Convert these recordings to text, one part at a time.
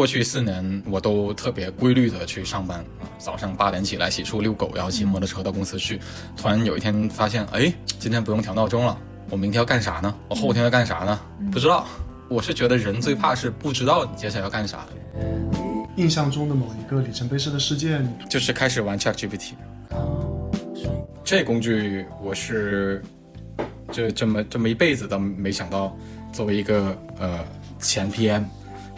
过去四年我都特别规律的去上班啊，早上八点起来洗漱遛狗，然后骑摩托车到公司去。突然有一天发现，哎，今天不用调闹钟了，我明天要干啥呢？我后天要干啥呢？不知道。我是觉得人最怕是不知道你接下来要干啥。印象中的某一个里程碑式的事件，就是开始玩 ChatGPT。这工具我是这这么这么一辈子都没想到，作为一个呃前 PM。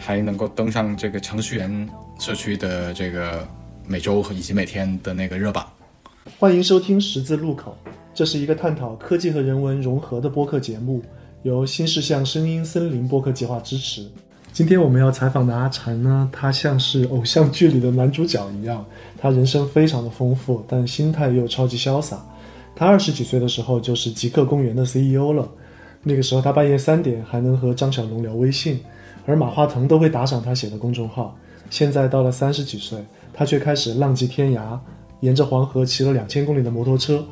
还能够登上这个程序员社区的这个每周和以及每天的那个热榜。欢迎收听十字路口，这是一个探讨科技和人文融合的播客节目，由新世相声音森林播客计划支持。今天我们要采访的阿禅呢，他像是偶像剧里的男主角一样，他人生非常的丰富，但心态又超级潇洒。他二十几岁的时候就是极客公园的 CEO 了，那个时候他半夜三点还能和张小龙聊微信。而马化腾都会打赏他写的公众号。现在到了三十几岁，他却开始浪迹天涯，沿着黄河骑了两千公里的摩托车。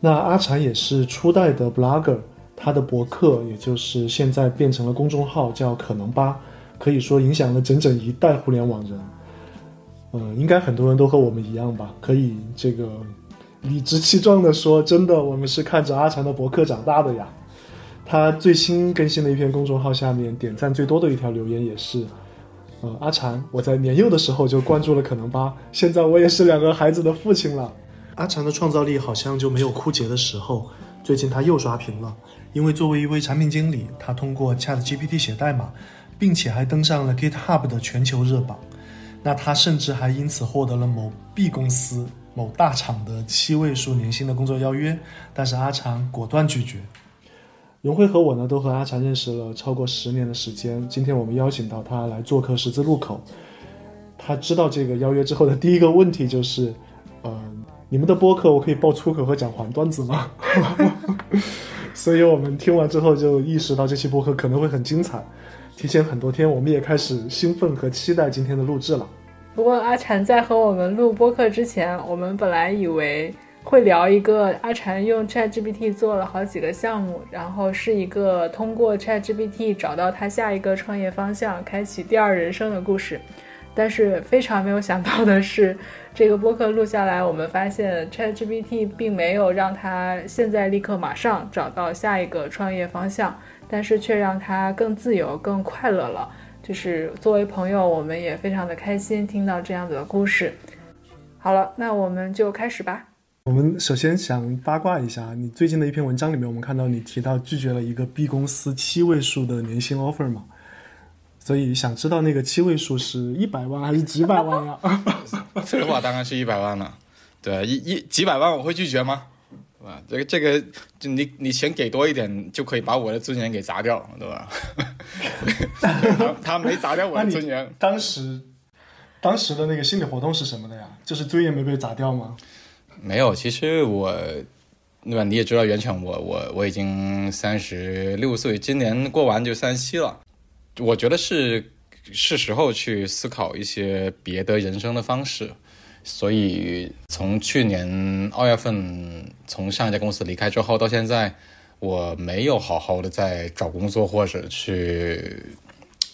那阿禅也是初代的 blogger，他的博客也就是现在变成了公众号，叫可能吧，可以说影响了整整一代互联网人。嗯，应该很多人都和我们一样吧，可以这个理直气壮地说，真的，我们是看着阿禅的博客长大的呀。他最新更新的一篇公众号下面点赞最多的一条留言也是，呃，阿禅，我在年幼的时候就关注了可能吧，现在我也是两个孩子的父亲了。阿禅的创造力好像就没有枯竭的时候，最近他又刷屏了，因为作为一位产品经理，他通过 Chat GPT 写代码，并且还登上了 GitHub 的全球热榜，那他甚至还因此获得了某 B 公司、某大厂的七位数年薪的工作邀约，但是阿禅果断拒绝。荣辉和我呢，都和阿禅认识了超过十年的时间。今天我们邀请到他来做客十字路口。他知道这个邀约之后的第一个问题就是：呃，你们的播客我可以爆粗口和讲黄段子吗？所以我们听完之后就意识到这期播客可能会很精彩。提前很多天，我们也开始兴奋和期待今天的录制了。不过阿禅在和我们录播客之前，我们本来以为。会聊一个阿禅用 ChatGPT 做了好几个项目，然后是一个通过 ChatGPT 找到他下一个创业方向，开启第二人生的故事。但是非常没有想到的是，这个播客录下来，我们发现 ChatGPT 并没有让他现在立刻马上找到下一个创业方向，但是却让他更自由、更快乐了。就是作为朋友，我们也非常的开心听到这样子的故事。好了，那我们就开始吧。我们首先想八卦一下，你最近的一篇文章里面，我们看到你提到拒绝了一个 B 公司七位数的年薪 offer 嘛？所以想知道那个七位数是一百万还是几百万呀？这话当然是一百万了。对，一一几百万我会拒绝吗？对吧？这个这个，就你你钱给多一点，就可以把我的尊严给砸掉，对吧？他他没砸掉我的尊严。当时当时的那个心理活动是什么的呀？就是尊严没被砸掉吗？没有，其实我，对吧？你也知道，袁成，我我我已经三十六岁，今年过完就三十七了。我觉得是是时候去思考一些别的人生的方式。所以从去年二月份从上一家公司离开之后到现在，我没有好好的在找工作或者去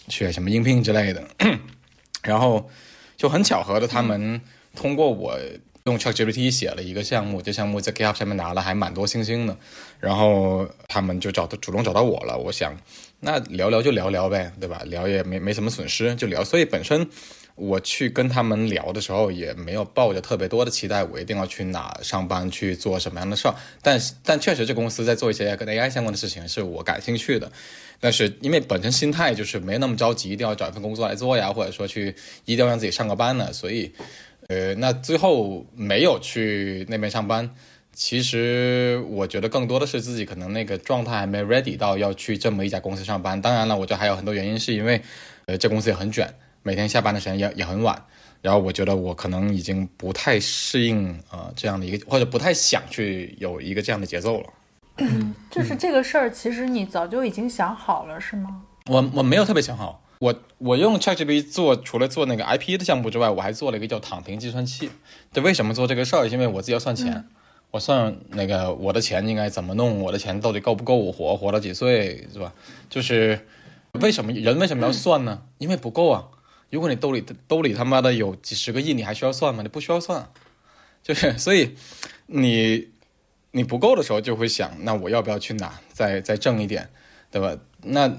去什么应聘之类的。然后就很巧合的，他们通过我。用 ChatGPT 写了一个项目，这项目在 GitHub 上面拿了还蛮多星星的，然后他们就找到主动找到我了。我想，那聊聊就聊聊呗，对吧？聊也没没什么损失，就聊。所以本身我去跟他们聊的时候，也没有抱着特别多的期待，我一定要去哪上班去做什么样的事儿。但但确实，这公司在做一些跟 AI 相关的事情，是我感兴趣的。但是因为本身心态就是没那么着急，一定要找一份工作来做呀，或者说去一定要让自己上个班呢，所以。呃，那最后没有去那边上班，其实我觉得更多的是自己可能那个状态还没 ready 到要去这么一家公司上班。当然了，我觉得还有很多原因，是因为，呃，这公司也很卷，每天下班的时间也也很晚。然后我觉得我可能已经不太适应呃这样的一个，或者不太想去有一个这样的节奏了。就是这个事儿，其实你早就已经想好了，是吗？我我没有特别想好。我我用 ChatGPT 做，除了做那个 IP 的项目之外，我还做了一个叫躺平计算器。对，为什么做这个事儿？因为我自己要算钱，我算那个我的钱应该怎么弄，我的钱到底够不够我活，活到几岁，是吧？就是为什么人为什么要算呢？因为不够啊。如果你兜里兜里他妈的有几十个亿，你还需要算吗？你不需要算，就是所以你你不够的时候就会想，那我要不要去拿再再挣一点，对吧？那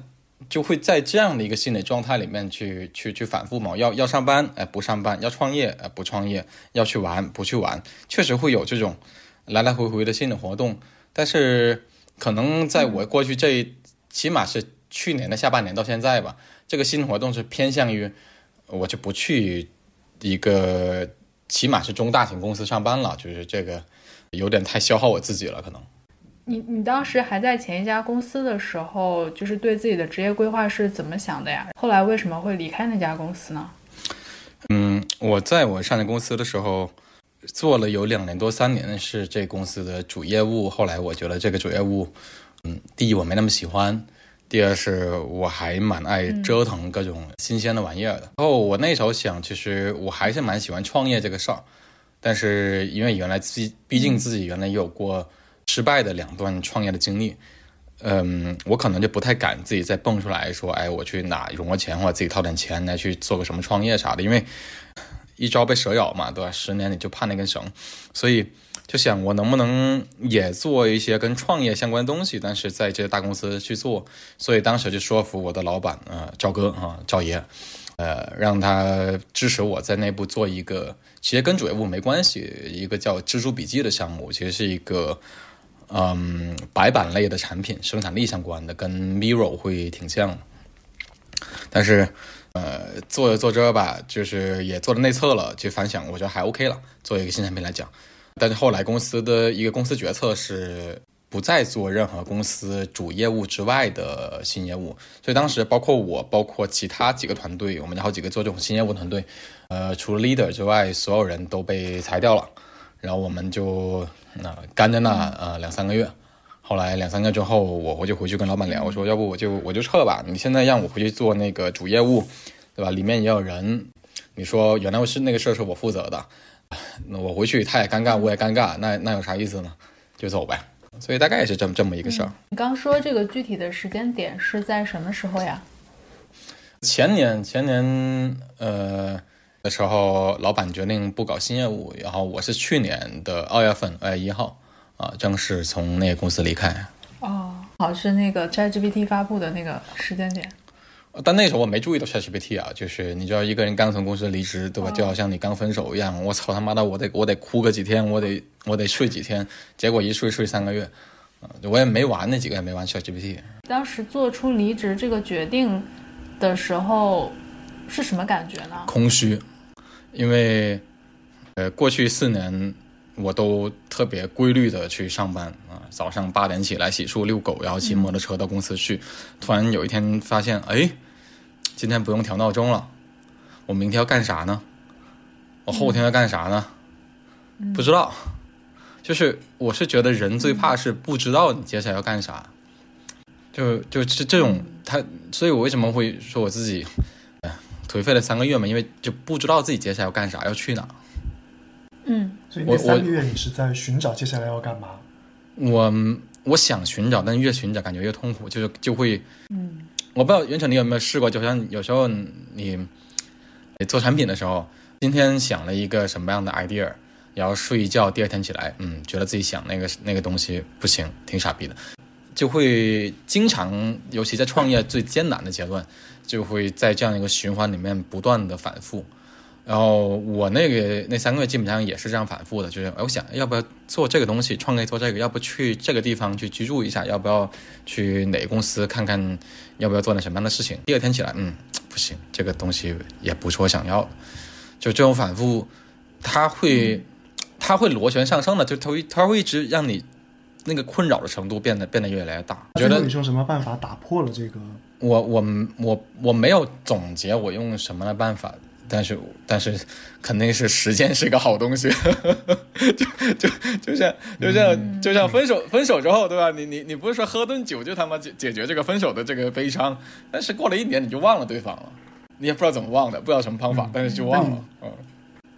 就会在这样的一个心理状态里面去去去反复嘛。要要上班，哎，不上班；要创业，哎，不创业；要去玩，不去玩。确实会有这种来来回回的心理活动，但是可能在我过去这起码是去年的下半年到现在吧，这个心理活动是偏向于。我就不去一个起码是中大型公司上班了，就是这个有点太消耗我自己了，可能。你你当时还在前一家公司的时候，就是对自己的职业规划是怎么想的呀？后来为什么会离开那家公司呢？嗯，我在我上家公司的时候做了有两年多三年是这公司的主业务，后来我觉得这个主业务，嗯，第一我没那么喜欢。第二是我还蛮爱折腾各种新鲜的玩意儿的。然后我那时候想，其实我还是蛮喜欢创业这个事儿，但是因为原来自毕竟自己原来也有过失败的两段创业的经历，嗯，我可能就不太敢自己再蹦出来说，哎，我去哪融个钱或者自己掏点钱来去做个什么创业啥的，因为一朝被蛇咬嘛，对吧？十年你就怕那根绳，所以。就想我能不能也做一些跟创业相关的东西，但是在这些大公司去做，所以当时就说服我的老板，呃，赵哥啊，赵爷，呃，让他支持我在内部做一个，其实跟主业务没关系，一个叫蜘蛛笔记的项目，其实是一个，嗯，白板类的产品，生产力相关的，跟 Miro 会挺像，但是，呃，做着做着吧，就是也做了内测了，就反响，我觉得还 OK 了，作为一个新产品来讲。但是后来公司的一个公司决策是不再做任何公司主业务之外的新业务，所以当时包括我，包括其他几个团队，我们有好几个做这种新业务团队，呃，除了 leader 之外，所有人都被裁掉了，然后我们就那干在那呃两三个月，后来两三个月之后，我我就回去跟老板聊，我说要不我就我就撤吧，你现在让我回去做那个主业务，对吧？里面也有人，你说原来是那个事儿是我负责的。那我回去他也尴尬，我也尴尬，那那有啥意思呢？就走呗。所以大概也是这么这么一个事儿。你刚说这个具体的时间点是在什么时候呀？前年前年呃的时候，老板决定不搞新业务，然后我是去年的二月份二月一号啊正式从那个公司离开。哦，好是那个 ChatGPT 发布的那个时间点。但那时候我没注意到 ChatGPT 啊，就是你知道一个人刚从公司离职，对吧？就好像你刚分手一样。我操他妈的，我得我得哭个几天，我得我得睡几天。结果一睡睡三个月，啊，我也没玩那几个也没玩 ChatGPT。当时做出离职这个决定的时候是什么感觉呢？空虚，因为呃过去四年我都特别规律的去上班啊，早上八点起来洗漱遛狗，然后骑摩托车到公司去。突然有一天发现，哎。今天不用调闹钟了，我明天要干啥呢？我后天要干啥呢？不知道。就是我是觉得人最怕是不知道你接下来要干啥，就就是这种他，所以我为什么会说我自己颓废了三个月嘛？因为就不知道自己接下来要干啥，要去哪。嗯，所以那三个月你是在寻找接下来要干嘛？我我想寻找，但越寻找感觉越痛苦，就是就会嗯。我不知道袁成你有没有试过，就像有时候你做产品的时候，今天想了一个什么样的 idea，然后睡一觉，第二天起来，嗯，觉得自己想那个那个东西不行，挺傻逼的，就会经常，尤其在创业最艰难的阶段，就会在这样一个循环里面不断的反复。然后我那个那三个月基本上也是这样反复的，就是我想要不要做这个东西，创业做这个，要不去这个地方去居住一下，要不要去哪个公司看看，要不要做点什么样的事情。第二天起来，嗯，不行，这个东西也不是我想要。就这种反复，它会，它会螺旋上升的，就它会它会一直让你那个困扰的程度变得变得越来越大。觉得你用什么办法打破了这个？我我我我没有总结我用什么的办法。但是，但是，肯定是时间是个好东西，就就就像就像就像分手分手之后，对吧？你你你不是说喝顿酒就他妈解解决这个分手的这个悲伤？但是过了一年你就忘了对方了，你也不知道怎么忘的，不知道什么方法，但是就忘了。嗯。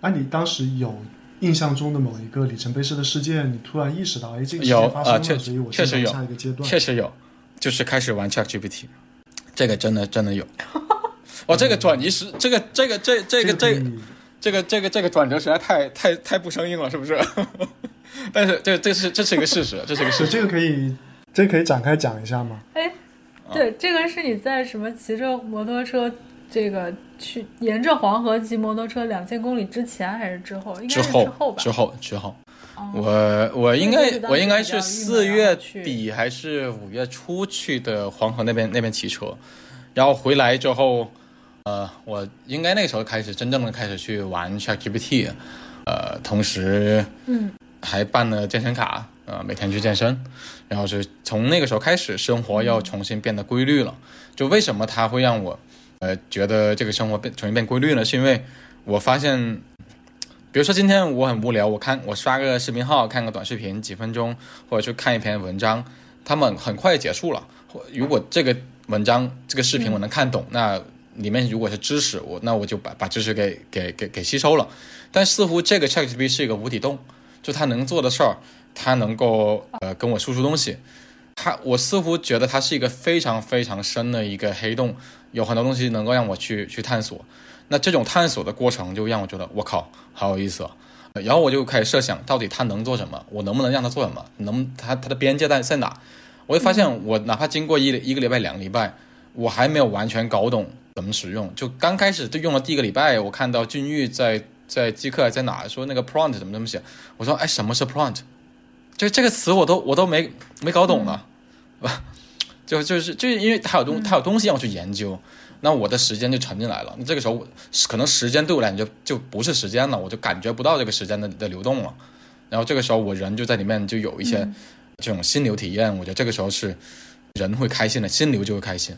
啊，你当时有印象中的某一个里程碑式的事件，你突然意识到，哎，这个有发生了，确实确实有下一个阶段，确实有，就是开始玩 ChatGPT，这个真的真的有。哦，这个转移是这个这个这这个这这个这个这个转折实在太太太不生硬了，是不是？但是这这是这是一个事实，这是一个事实。这个可以，这个可以展开讲一下吗？哎，对，这个是你在什么骑着摩托车，这个去沿着黄河骑摩托车两千公里之前还是之后？应该是之后后吧？之后之后，哦我我应该我应该是四月底还是五月初去的黄河那边那边骑车，然后回来之后，呃，我应该那个时候开始真正的开始去玩 ChatGPT，呃，同时嗯还办了健身卡，呃，每天去健身，然后是从那个时候开始，生活要重新变得规律了。就为什么它会让我，呃，觉得这个生活变重新变规律呢？是因为我发现，比如说今天我很无聊，我看我刷个视频号，看个短视频，几分钟，或者去看一篇文章，他们很快就结束了。或如果这个文章、这个视频我能看懂，那里面如果是知识，我那我就把把知识给给给给吸收了。但似乎这个 ChatGPT 是一个无底洞，就它能做的事儿，它能够呃跟我输出东西。它我似乎觉得它是一个非常非常深的一个黑洞，有很多东西能够让我去去探索。那这种探索的过程就让我觉得我靠，好有意思然后我就开始设想，到底它能做什么？我能不能让它做什么？能它它的边界在在哪？我就发现，我哪怕经过一一个礼拜、两个礼拜，我还没有完全搞懂怎么使用。就刚开始就用了第一个礼拜，我看到俊玉在在即刻在哪说那个 prompt 怎么怎么写，我说哎什么是 prompt？就这个词我都我都没没搞懂了，就就是就是因为他有东他有东西让我去研究，那我的时间就沉进来了。那这个时候可能时间对我来讲就就不是时间了，我就感觉不到这个时间的的流动了。然后这个时候我人就在里面就有一些这种心流体验，我觉得这个时候是人会开心的，心流就会开心。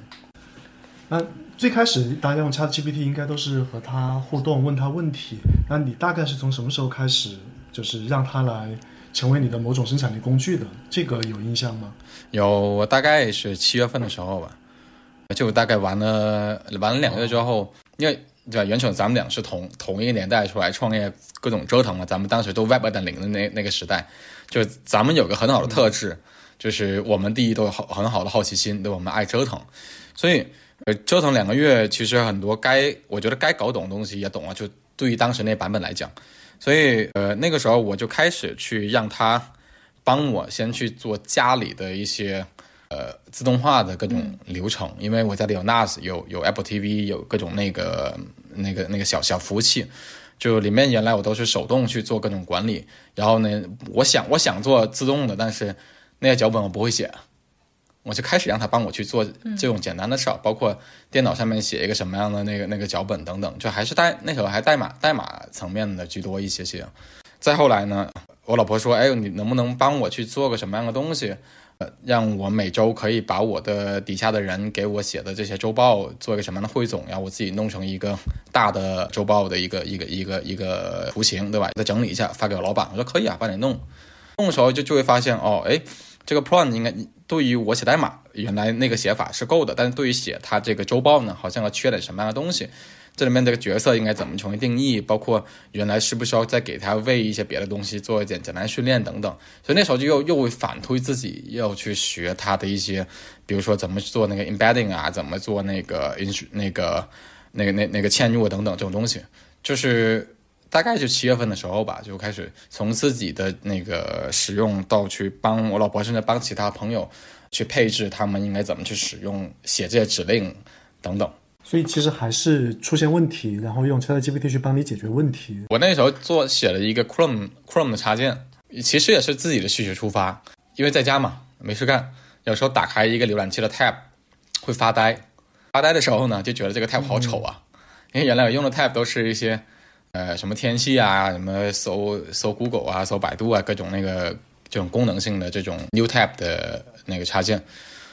那最开始大家用 ChatGPT 应该都是和他互动，问他问题。那你大概是从什么时候开始，就是让他来成为你的某种生产力工具的？这个有印象吗？有，我大概是七月份的时候吧，就大概玩了玩了两个月之后，因为对吧，袁成咱们俩是同同一个年代出来创业，各种折腾嘛。咱们当时都 Web 二点零的那那个时代，就咱们有个很好的特质，就是我们第一都有好很好的好奇心，对，我们爱折腾，所以呃折腾两个月，其实很多该我觉得该搞懂的东西也懂了，就对于当时那版本来讲，所以呃那个时候我就开始去让他帮我先去做家里的一些。呃，自动化的各种流程，因为我家里有 NAS，有有 Apple TV，有各种那个那个那个小小服务器，就里面原来我都是手动去做各种管理，然后呢，我想我想做自动的，但是那些脚本我不会写，我就开始让他帮我去做这种简单的事儿，包括电脑上面写一个什么样的那个那个脚本等等，就还是代那时候还代码代码层面的居多一些些。再后来呢，我老婆说：“哎，你能不能帮我去做个什么样的东西？”呃，让我每周可以把我的底下的人给我写的这些周报做一个什么样的汇总，然后我自己弄成一个大的周报的一个一个一个一个图形，对吧？再整理一下发给我老板，我说可以啊，帮你弄。弄的时候就就会发现哦，哎，这个 pro 应该对于我写代码原来那个写法是够的，但是对于写它这个周报呢，好像要缺点什么样的东西。这里面这个角色应该怎么重新定义？包括原来是不是要再给他喂一些别的东西，做一点简单训练等等。所以那时候就又又会反推自己要去学他的一些，比如说怎么做那个 embedding 啊，怎么做那个 in 那个那个那那个嵌入等等这种东西。就是大概就七月份的时候吧，就开始从自己的那个使用到去帮我老婆，甚至帮其他朋友去配置他们应该怎么去使用、写这些指令等等。所以其实还是出现问题，然后用 ChatGPT 去帮你解决问题。我那时候做写了一个 Chrome Chrome 的插件，其实也是自己的需求出发，因为在家嘛没事干，有时候打开一个浏览器的 tab 会发呆，发呆的时候呢就觉得这个 tab 好丑啊，因为原来我用的 tab 都是一些呃什么天气啊，什么搜搜 Google 啊，搜百度啊，各种那个这种功能性的这种 New Tab 的那个插件，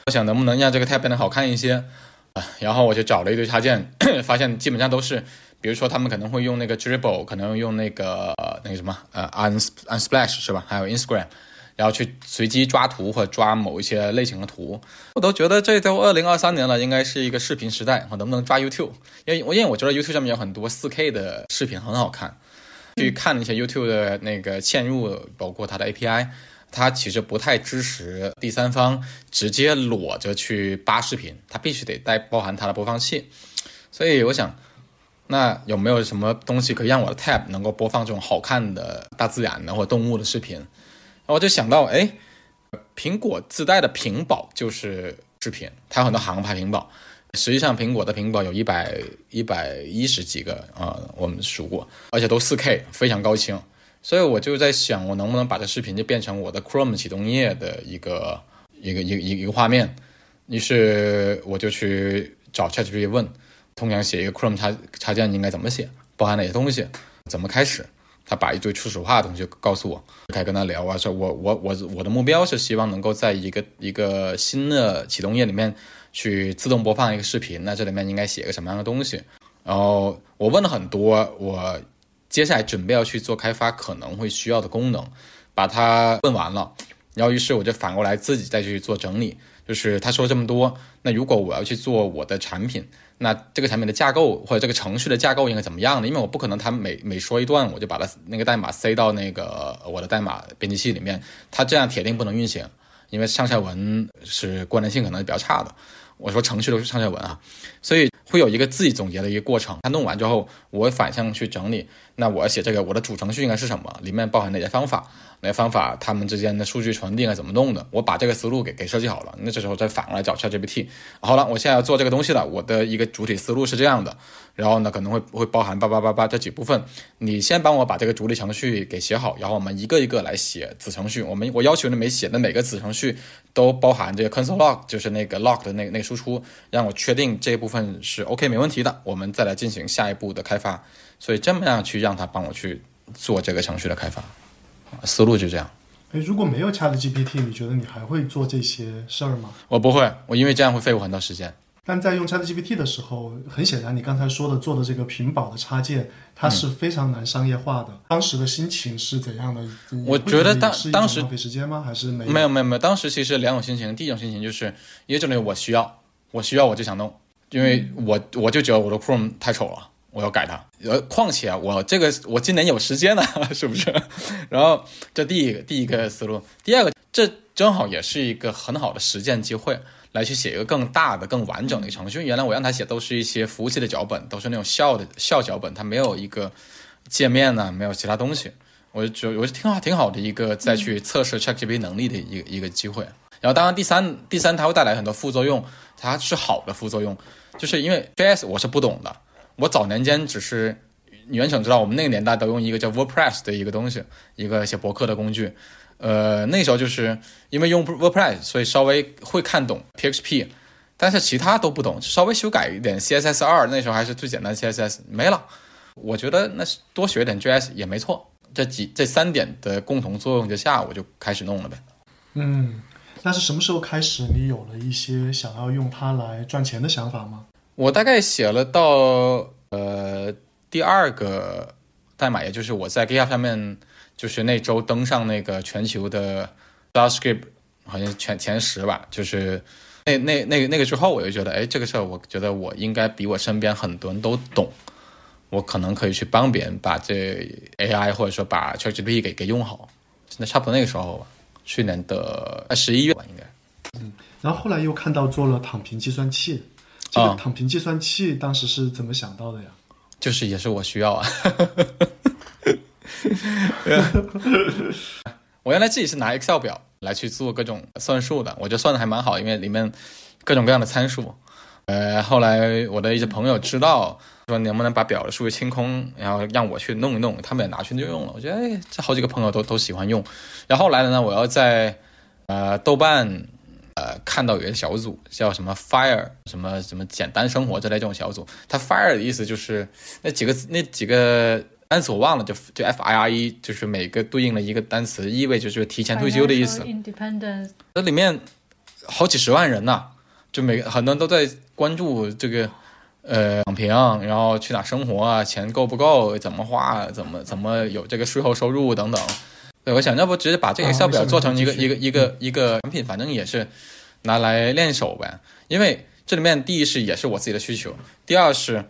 我想能不能让这个 tab 变得好看一些啊。然后我就找了一堆插件，发现基本上都是，比如说他们可能会用那个 Dribble，可能用那个那个什么呃 Un Unsplash 是吧？还有 Instagram，然后去随机抓图或者抓某一些类型的图，我都觉得这都二零二三年了，应该是一个视频时代，我能不能抓 YouTube？因为我因为我觉得 YouTube 上面有很多 4K 的视频很好看，去看了一些 YouTube 的那个嵌入，包括它的 API。它其实不太支持第三方直接裸着去扒视频，它必须得带包含它的播放器。所以我想，那有没有什么东西可以让我的 tab 能够播放这种好看的大自然的或动物的视频？然后我就想到，哎，苹果自带的屏保就是视频，它有很多航拍屏保。实际上，苹果的屏保有一百一百一十几个啊，我们数过，而且都四 K，非常高清。所以我就在想，我能不能把这视频就变成我的 Chrome 启动页的一个一个一个一个画面？于是我就去找 ChatGPT 问，通常写一个 Chrome 插插件应该怎么写，包含哪些东西，怎么开始？他把一堆初始化的东西告诉我，开始跟他聊啊，说我我我我的目标是希望能够在一个一个新的启动页里面。去自动播放一个视频，那这里面应该写个什么样的东西？然后我问了很多，我接下来准备要去做开发可能会需要的功能，把它问完了，然后于是我就反过来自己再去做整理。就是他说这么多，那如果我要去做我的产品，那这个产品的架构或者这个程序的架构应该怎么样呢？因为我不可能他每每说一段我就把它那个代码塞到那个我的代码编辑器里面，它这样铁定不能运行，因为上下文是关联性可能比较差的。我说程序都是上下文啊，所以会有一个自己总结的一个过程。他弄完之后，我反向去整理。那我写这个，我的主程序应该是什么？里面包含哪些方法？哪些方法？他们之间的数据传递应该怎么弄的？我把这个思路给给设计好了。那这时候再反过来找 ChatGPT。好了，我现在要做这个东西了。我的一个主体思路是这样的。然后呢，可能会会包含八八八八这几部分。你先帮我把这个主体程序给写好，然后我们一个一个来写子程序。我们我要求你每写的每个子程序都包含这个 console log，就是那个 log 的那个那个输出，让我确定这一部分是 OK 没问题的。我们再来进行下一步的开发。所以这么样去让他帮我去做这个程序的开发，思路就这样。哎，如果没有 Chat GPT，你觉得你还会做这些事儿吗？我不会，我因为这样会费我很多时间。但在用 Chat GPT 的时候，很显然你刚才说的做的这个屏保的插件，它是非常难商业化的。当时的心情是怎样的？我觉得当当时浪费时间吗？还是没没有没有没有？当时其实两种心情。第一种心情就是因为这里我需要，我需要我就想弄，因为我我就觉得我的 Chrome 太丑了。我要改它，呃，况且我这个我今年有时间呢，是不是？然后这第一个第一个思路，第二个，这正好也是一个很好的实践机会，来去写一个更大的、更完整的一程序。原来我让他写都是一些服务器的脚本，都是那种笑的笑脚本，它没有一个界面呢，没有其他东西。我就觉得我觉得挺好，挺好的一个再去测试 ChatGPT 能力的一个一个机会。然后当然第三第三，它会带来很多副作用，它是好的副作用，就是因为 JS 我是不懂的。我早年间只是，原省知道，我们那个年代都用一个叫 WordPress 的一个东西，一个写博客的工具。呃，那时候就是因为用 WordPress，所以稍微会看懂 PHP，但是其他都不懂，稍微修改一点 CSS 二，那时候还是最简单的 CSS 没了。我觉得那是多学点 JS 也没错。这几这三点的共同作用之下，我就开始弄了呗。嗯，那是什么时候开始你有了一些想要用它来赚钱的想法吗？我大概写了到呃第二个代码，也就是我在 GitHub 上面，就是那周登上那个全球的 JavaScript 好像前前十吧，就是那那那个那个之后，我就觉得，哎，这个事儿，我觉得我应该比我身边很多人都懂，我可能可以去帮别人把这 AI 或者说把 ChatGPT 给给用好。那差不多那个时候吧，去年的十一月吧，应该。嗯，然后后来又看到做了躺平计算器。这个躺平计算器当时是怎么想到的呀？就是也是我需要啊。我原来自己是拿 Excel 表来去做各种算术的，我觉得算的还蛮好，因为里面各种各样的参数。呃，后来我的一些朋友知道，说能不能把表的数据清空，然后让我去弄一弄，他们也拿去就用了。我觉得哎，这好几个朋友都都喜欢用。然后后来呢，我要在呃豆瓣。呃，看到有一个小组叫什么 Fire，什么什么简单生活之类这种小组，它 Fire 的意思就是那几个那几个单词我忘了，就就 F I R E，就是每个对应了一个单词，意味着就是提前退休的意思。Independence。这里面好几十万人呐，就每个很多人都在关注这个呃躺平，然后去哪生活啊，钱够不够，怎么花，怎么怎么有这个税后收入等等。对，我想要不直接把这个 Excel 表做成一个一个一个一个产品，反正也是拿来练手呗。因为这里面第一是也是我自己的需求，第二是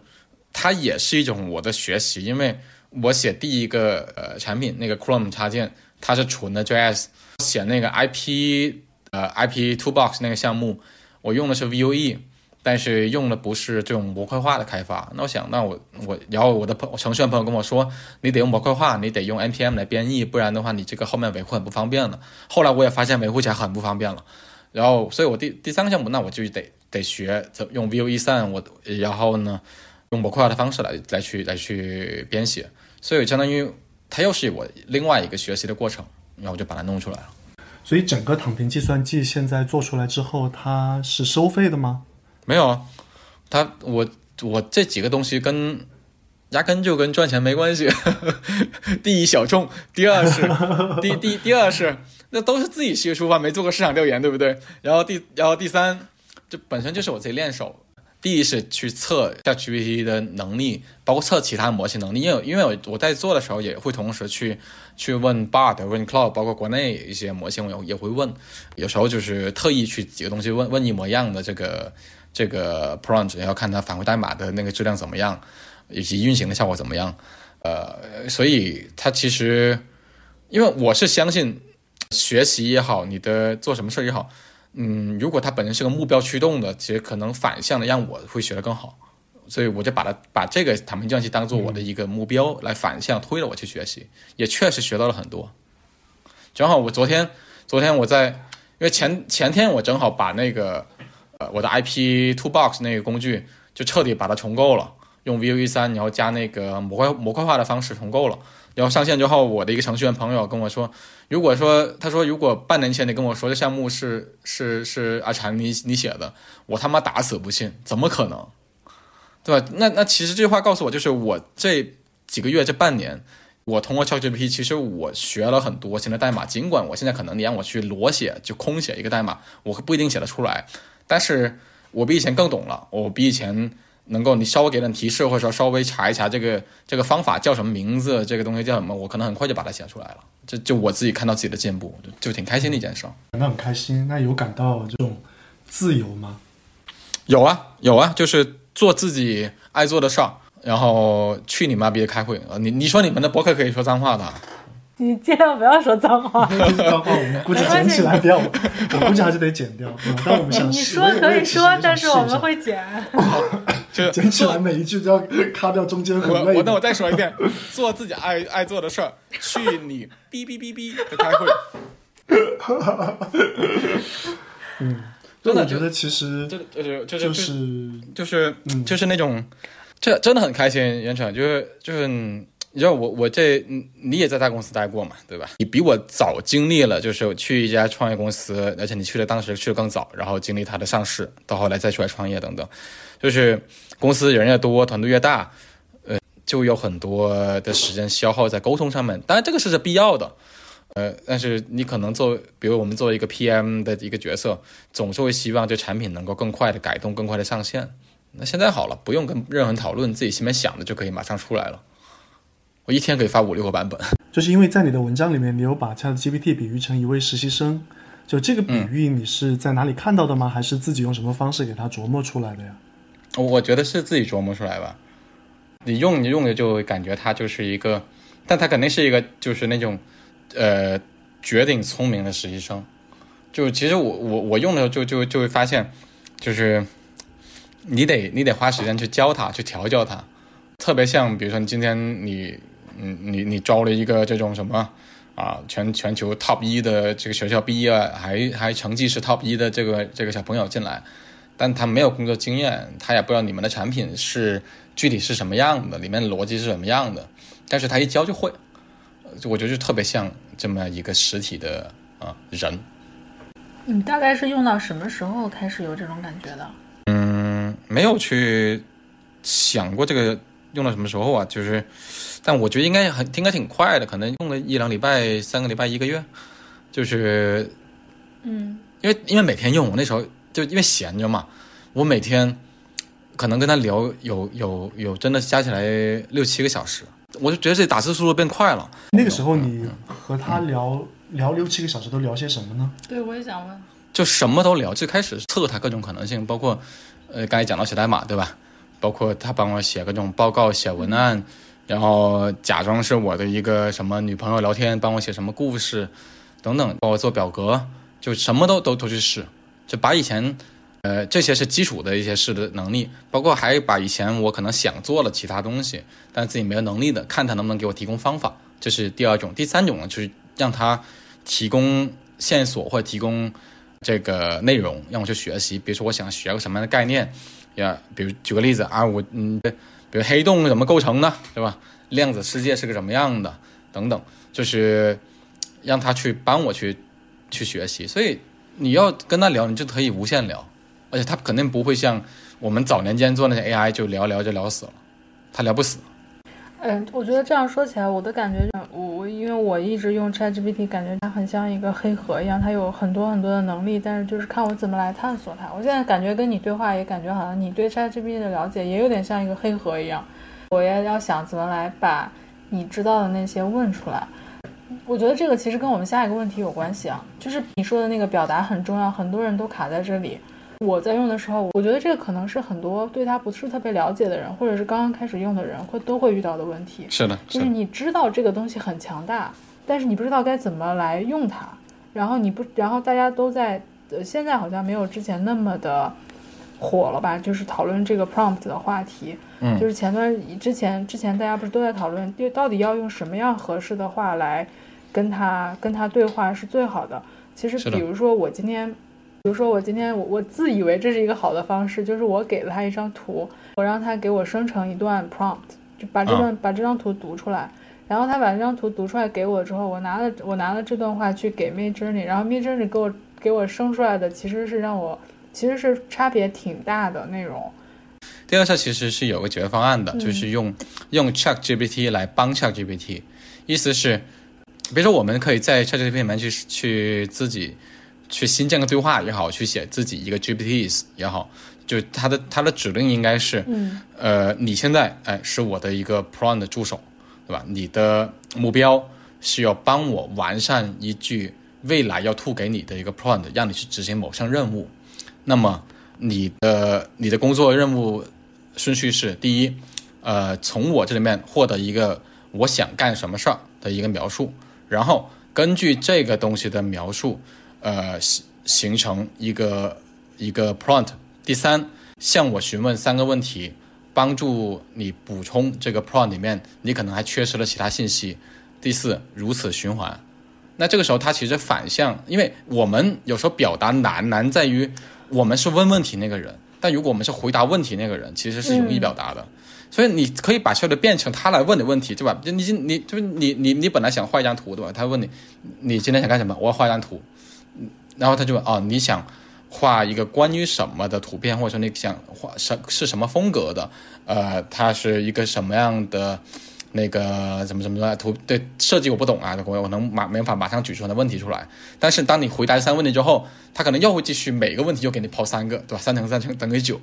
它也是一种我的学习。因为我写第一个呃产品那个 Chrome 插件，它是纯的 JS，写那个 IP 呃 IP Toolbox 那个项目，我用的是 Vue，但是用的不是这种模块化的开发。那我想，那我我，然后我的朋程序员朋友跟我说，你得用模块化，你得用 npm 来编译，不然的话，你这个后面维护很不方便了。后来我也发现维护起来很不方便了。然后，所以我第第三个项目，那我就得得学怎用 Vue 3我然后呢，用模块化的方式来来去来去编写。所以相当于它又是我另外一个学习的过程，然后我就把它弄出来了。所以整个躺平计算机现在做出来之后，它是收费的吗？没有啊，它我我这几个东西跟压根就跟赚钱没关系。第一小众，第二是 第第第二是那都是自己写出发，没做过市场调研，对不对？然后第然后第三，这本身就是我自己练手。第一是去测下 GPT 的能力，包括测其他模型能力，因为因为我我在做的时候也会同时去去问 Bard、问 Cloud，包括国内一些模型我也会问，有时候就是特意去几个东西问问一模一样的这个这个 prompt，然后看它返回代码的那个质量怎么样，以及运行的效果怎么样。呃，所以它其实，因为我是相信学习也好，你的做什么事也好。嗯，如果它本身是个目标驱动的，其实可能反向的让我会学得更好，所以我就把它把这个躺平计算器当做我的一个目标来反向推了我去学习，也确实学到了很多。正好我昨天昨天我在，因为前前天我正好把那个呃我的 IP Toolbox 那个工具就彻底把它重构了，用 Vue 三然后加那个模块模块化的方式重构了。然后上线之后，我的一个程序员朋友跟我说，如果说他说如果半年前你跟我说这项目是是是阿禅你你写的，我他妈打死不信，怎么可能，对吧？那 那其实这句话告诉我，就是我这几个月这半年，我通过 ChatGPT，其实我学了很多新的代码。尽管我现在可能你让我去裸写就空写一个代码，我不一定写得出来，但是我比以前更懂了，我比以前。能够你稍微给点提示，或者说稍微查一查这个这个方法叫什么名字，这个东西叫什么，我可能很快就把它写出来了。这就我自己看到自己的进步，就挺开心的一件事。那很开心，那有感到这种自由吗？有啊，有啊，就是做自己爱做的事儿，然后去你妈逼的开会啊！你你说你们的博客可以说脏话的。你尽量不要说脏话。脏话我们估计剪起来不要，我估计还是得剪掉。但我们想，你说可以说，但是我们会剪。就剪起来每一句都要卡掉中间很累。我那我再说一遍，做自己爱爱做的事儿，去你哔哔哔哔的开会。嗯，真的觉得其实就就是就是就是就是那种，这真的很开心，袁成就是就是。你知道我我这你也在大公司待过嘛，对吧？你比我早经历了，就是去一家创业公司，而且你去的当时去的更早，然后经历它的上市，到后来再出来创业等等，就是公司人越多，团队越大，呃，就有很多的时间消耗在沟通上面。当然这个是必要的，呃，但是你可能做，比如我们作为一个 PM 的一个角色，总是会希望这产品能够更快的改动，更快的上线。那现在好了，不用跟任何人讨论，自己心里面想的就可以马上出来了。我一天可以发五六个版本，就是因为在你的文章里面，你有把 ChatGPT 比喻成一位实习生，就这个比喻你是在哪里看到的吗？还是自己用什么方式给他琢磨出来的呀？我觉得是自己琢磨出来吧。你用你用的就感觉他就是一个，但他肯定是一个就是那种，呃，绝顶聪明的实习生。就其实我我我用的时候就就就会发现，就是你得你得花时间去教他，去调教他。特别像，比如说你今天你，嗯，你你招了一个这种什么啊，全全球 top 一的这个学校毕业，还还成绩是 top 一的这个这个小朋友进来，但他没有工作经验，他也不知道你们的产品是具体是什么样的，里面的逻辑是什么样的，但是他一教就会，我觉得就特别像这么一个实体的啊人。你大概是用到什么时候开始有这种感觉的？嗯，没有去想过这个。用到什么时候啊？就是，但我觉得应该很应该挺快的，可能用了一两礼拜、三个礼拜、一个月，就是，嗯，因为因为每天用，我那时候就因为闲着嘛，我每天可能跟他聊有有有真的加起来六七个小时，我就觉得这打字速度变快了。那个时候你和他聊聊六七个小时都聊些什么呢？对，我也想问，就什么都聊，最开始测他各种可能性，包括呃刚才讲到写代码，对吧？包括他帮我写各种报告、写文案，然后假装是我的一个什么女朋友聊天，帮我写什么故事，等等，帮我做表格，就什么都都都去试，就把以前，呃，这些是基础的一些事的能力，包括还把以前我可能想做了其他东西，但自己没有能力的，看他能不能给我提供方法，这是第二种。第三种呢，就是让他提供线索或者提供这个内容，让我去学习。比如说，我想学个什么样的概念，呀，比如举个例子啊，我嗯，比如黑洞怎么构成呢，对吧？量子世界是个什么样的，等等，就是让他去帮我去去学习。所以你要跟他聊，你就可以无限聊。而且他肯定不会像我们早年间做那些 AI，就聊聊就聊死了，他聊不死。嗯，我觉得这样说起来，我的感觉，我我因为我一直用 ChatGPT，感觉它很像一个黑盒一样，它有很多很多的能力，但是就是看我怎么来探索它。我现在感觉跟你对话，也感觉好像你对 ChatGPT 的了解也有点像一个黑盒一样，我也要想怎么来把你知道的那些问出来。我觉得这个其实跟我们下一个问题有关系啊，就是你说的那个表达很重要，很多人都卡在这里。我在用的时候，我觉得这个可能是很多对它不是特别了解的人，或者是刚刚开始用的人会都会遇到的问题。是的，就是你知道这个东西很强大，但是你不知道该怎么来用它。然后你不，然后大家都在，呃，现在好像没有之前那么的火了吧？就是讨论这个 prompt 的话题。嗯，就是前段之前之前大家不是都在讨论，到底要用什么样合适的话来跟他跟他对话是最好的？其实，比如说我今天。比如说，我今天我我自以为这是一个好的方式，就是我给了他一张图，我让他给我生成一段 prompt，就把这段把这张图读出来，然后他把这张图读出来给我之后，我拿了我拿了这段话去给 Midjourney，然后 Midjourney 给我给我生出来的其实是让我其实是差别挺大的内容。第二项其实是有个解决方案的，就是用用 ChatGPT 来帮 ChatGPT，意思是，比如说我们可以在 ChatGPT 里面去去自己。去新建个对话也好，去写自己一个 GPTs 也好，就它的它的指令应该是，嗯，呃，你现在哎是我的一个 prompt 助手，对吧？你的目标是要帮我完善一句未来要吐给你的一个 prompt，让你去执行某项任务。那么你的你的工作任务顺序是：第一，呃，从我这里面获得一个我想干什么事儿的一个描述，然后根据这个东西的描述。呃，形形成一个一个 prompt。第三，向我询问三个问题，帮助你补充这个 prompt 里面你可能还缺失了其他信息。第四，如此循环。那这个时候它其实反向，因为我们有时候表达难难在于我们是问问题那个人，但如果我们是回答问题那个人，其实是容易表达的。所以你可以把效率变成他来问你问题，对吧？就你你就是你你你本来想画一张图，对吧？他问你，你今天想干什么？我要画一张图。然后他就问哦，你想画一个关于什么的图片，或者说你想画什是什么风格的？呃，它是一个什么样的那个怎么怎么的图？对设计我不懂啊，我我能马没法马上举出的问题出来。但是当你回答三个问题之后，他可能又会继续每个问题又给你抛三个，对吧？三乘三乘等于九。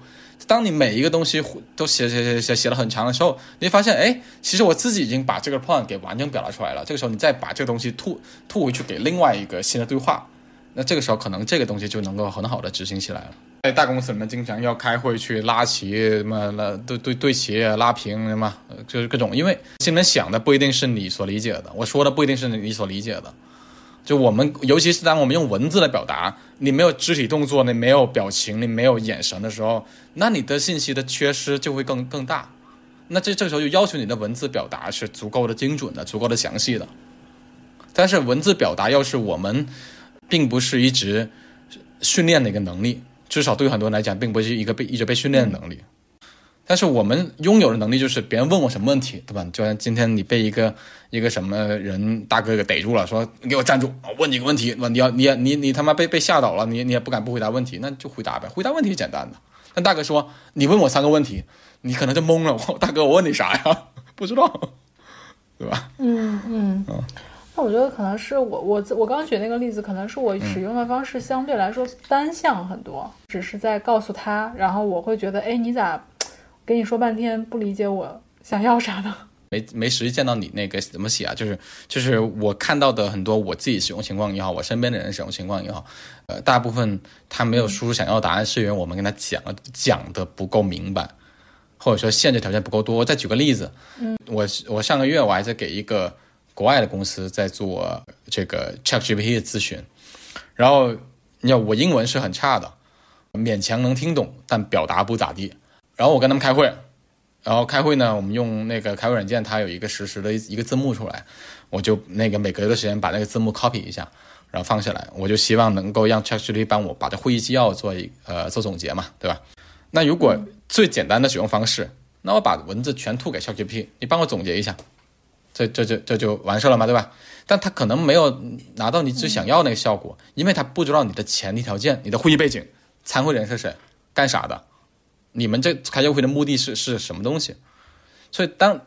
当你每一个东西都写写写写写了很长的时候，你发现，哎，其实我自己已经把这个 point 给完整表达出来了。这个时候你再把这个东西吐吐回去给另外一个新的对话。那这个时候可能这个东西就能够很好的执行起来了。在大公司里面，经常要开会去拉齐什么拉对对对齐拉平什么，就是各种，因为心里面想的不一定是你所理解的，我说的不一定是你所理解的。就我们，尤其是当我们用文字来表达，你没有肢体动作，你没有表情，你没有眼神的时候，那你的信息的缺失就会更更大。那这这个时候就要求你的文字表达是足够的精准的，足够的详细的。但是文字表达要是我们。并不是一直训练的一个能力，至少对于很多人来讲，并不是一个被一直被训练的能力。但是我们拥有的能力就是别人问我什么问题，对吧？就像今天你被一个一个什么人大哥给逮住了，说你给我站住，我问你个问题，你要你你你他妈被被吓倒了，你你也不敢不回答问题，那就回答呗，回答问题简单的。但大哥说你问我三个问题，你可能就懵了。我大哥，我问你啥呀？不知道，对吧？嗯嗯嗯。那我觉得可能是我我我刚举那个例子，可能是我使用的方式相对来说单向很多，只是在告诉他，然后我会觉得，哎，你咋跟你说半天不理解我想要啥呢？没没实际见到你那个怎么写啊？就是就是我看到的很多我自己使用情况也好，我身边的人使用情况也好，呃，大部分他没有输出想要答案，是因为我们跟他讲了讲的不够明白，或者说限制条件不够多。我再举个例子，嗯，我我上个月我还在给一个。国外的公司在做这个 ChatGPT 的咨询，然后你看我英文是很差的，勉强能听懂，但表达不咋地。然后我跟他们开会，然后开会呢，我们用那个开会软件，它有一个实时的一个字幕出来，我就那个每隔一段时间把那个字幕 copy 一下，然后放下来，我就希望能够让 ChatGPT 帮我把这会议纪要做一呃做总结嘛，对吧？那如果最简单的使用方式，那我把文字全吐给 ChatGPT，你帮我总结一下，这这这这就完事了嘛，对吧？但他可能没有拿到你最想要那个效果，因为他不知道你的前提条件、你的会议背景、参会人是谁、干啥的，你们这开这个会的目的是是什么东西。所以当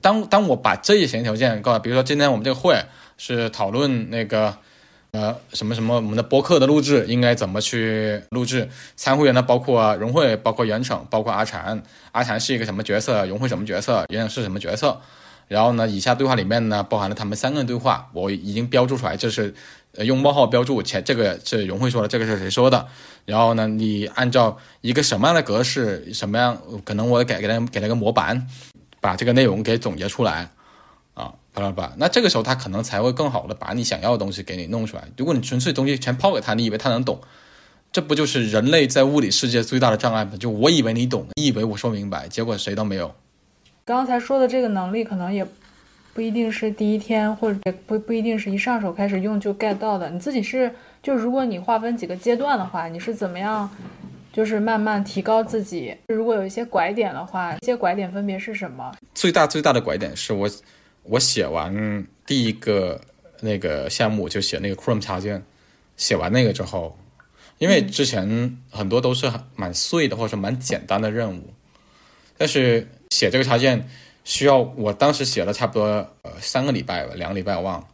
当当我把这些前提条件告诉，比如说今天我们这个会是讨论那个呃什么什么我们的播客的录制应该怎么去录制，参会员呢包括荣慧、包括袁成、包括阿禅，阿禅是一个什么角色，荣慧什么角色，袁成是什么角色。然后呢，以下对话里面呢，包含了他们三个人对话，我已经标注出来，这是呃用冒号标注前，这个是荣慧说的，这个是谁说的？然后呢，你按照一个什么样的格式，什么样可能我给给他给他个模板，把这个内容给总结出来啊，巴拉巴。那这个时候他可能才会更好的把你想要的东西给你弄出来。如果你纯粹东西全抛给他，你以为他能懂？这不就是人类在物理世界最大的障碍吗？就我以为你懂，你以为我说明白，结果谁都没有。刚才说的这个能力，可能也不一定是第一天，或者不不一定是一上手开始用就 get 到的。你自己是，就如果你划分几个阶段的话，你是怎么样，就是慢慢提高自己？如果有一些拐点的话，这些拐点分别是什么？最大最大的拐点是我，我写完第一个那个项目就写那个 Chrome 插件，写完那个之后，因为之前很多都是蛮碎的，或者说蛮简单的任务，但是。写这个插件需要，我当时写了差不多呃三个礼拜吧，两个礼拜我忘了。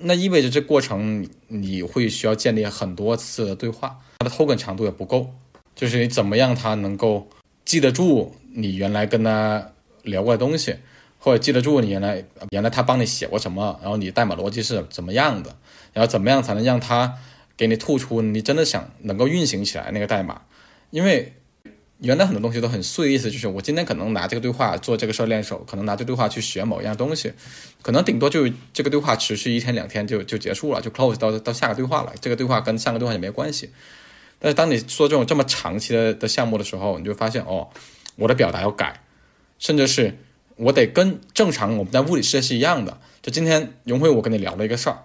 那意味着这过程你会需要建立很多次的对话，它的 token 长度也不够，就是你怎么样它能够记得住你原来跟他聊过的东西，或者记得住你原来原来他帮你写过什么，然后你代码逻辑是怎么样的，然后怎么样才能让他给你吐出你真的想能够运行起来那个代码，因为。原来很多东西都很碎，意思就是我今天可能拿这个对话做这个事儿练手，可能拿这对话去学某一样东西，可能顶多就这个对话持续一天两天就就结束了，就 close 到到下个对话了。这个对话跟上个对话也没关系。但是当你说这种这么长期的的项目的时候，你就发现哦，我的表达要改，甚至是我得跟正常我们在物理世界是一样的。就今天荣辉我跟你聊了一个事儿，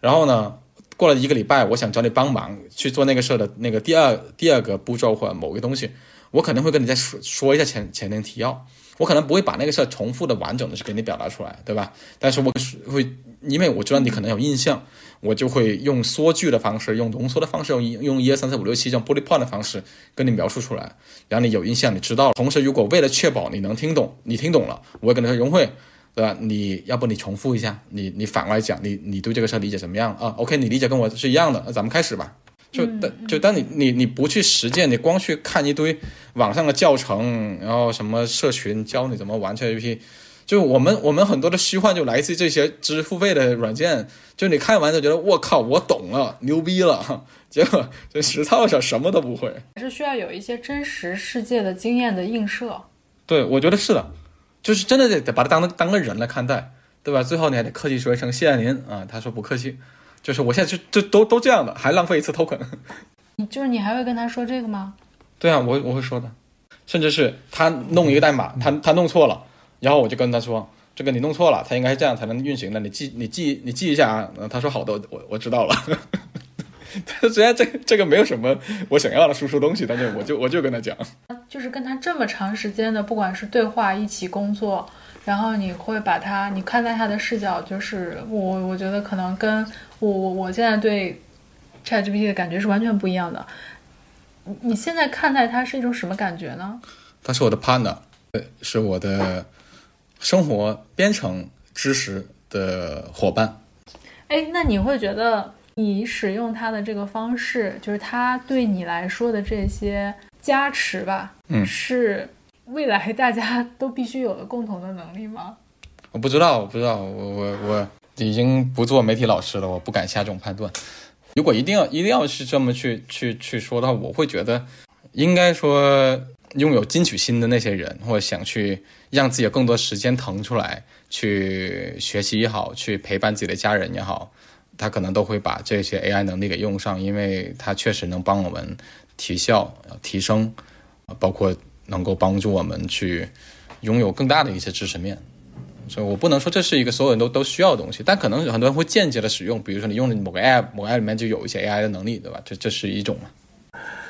然后呢，过了一个礼拜，我想找你帮忙去做那个事儿的那个第二第二个步骤或者某个东西。我可能会跟你再说说一下前前庭提要，我可能不会把那个事儿重复的完整的去给你表达出来，对吧？但是我会，因为我知道你可能有印象，我就会用缩句的方式，用浓缩的方式，用用一二三四五六七这种玻璃炮的方式跟你描述出来，然后你有印象，你知道了。同时，如果为了确保你能听懂，你听懂了，我会跟他说，荣慧，对吧？你要不你重复一下，你你反过来讲，你你对这个事理解怎么样啊？OK，你理解跟我是一样的，那咱们开始吧。就当就当你你你不去实践，你光去看一堆网上的教程，然后什么社群教你怎么玩 ChatGPT，就我们我们很多的虚幻就来自这些知识付费的软件，就你看完就觉得我靠我懂了牛逼了，结果这实操上什么都不会，还是需要有一些真实世界的经验的映射。对，我觉得是的，就是真的得得把它当当个人来看待，对吧？最后你还得客气说一声谢谢您啊，他说不客气。就是我现在就就都都这样的，还浪费一次 token。你 就是你还会跟他说这个吗？对啊，我我会说的，甚至是他弄一个代码，他他弄错了，然后我就跟他说，这个你弄错了，他应该是这样才能运行的，你记你记你记一下啊。他说好的，我我知道了。他虽然这这个没有什么我想要的输出东西，但是我就我就跟他讲，就是跟他这么长时间的，不管是对话一起工作。然后你会把它，你看待它的视角，就是我，我觉得可能跟我我我现在对 ChatGPT 的感觉是完全不一样的。你你现在看待它是一种什么感觉呢？它是我的 partner，是我的生活编程知识的伙伴。哎，那你会觉得你使用它的这个方式，就是它对你来说的这些加持吧？嗯，是。未来大家都必须有的共同的能力吗？我不知道，我不知道，我我我已经不做媒体老师了，我不敢下这种判断。如果一定要一定要是这么去去去说的话，我会觉得应该说拥有进取心的那些人，或者想去让自己有更多时间腾出来去学习也好，去陪伴自己的家人也好，他可能都会把这些 AI 能力给用上，因为它确实能帮我们提效、提升，包括能够帮助我们去拥有更大的一些知识面。所以我不能说这是一个所有人都都需要的东西，但可能很多人会间接的使用，比如说你用的某个 app，某个 app 里面就有一些 AI 的能力，对吧？这这是一种。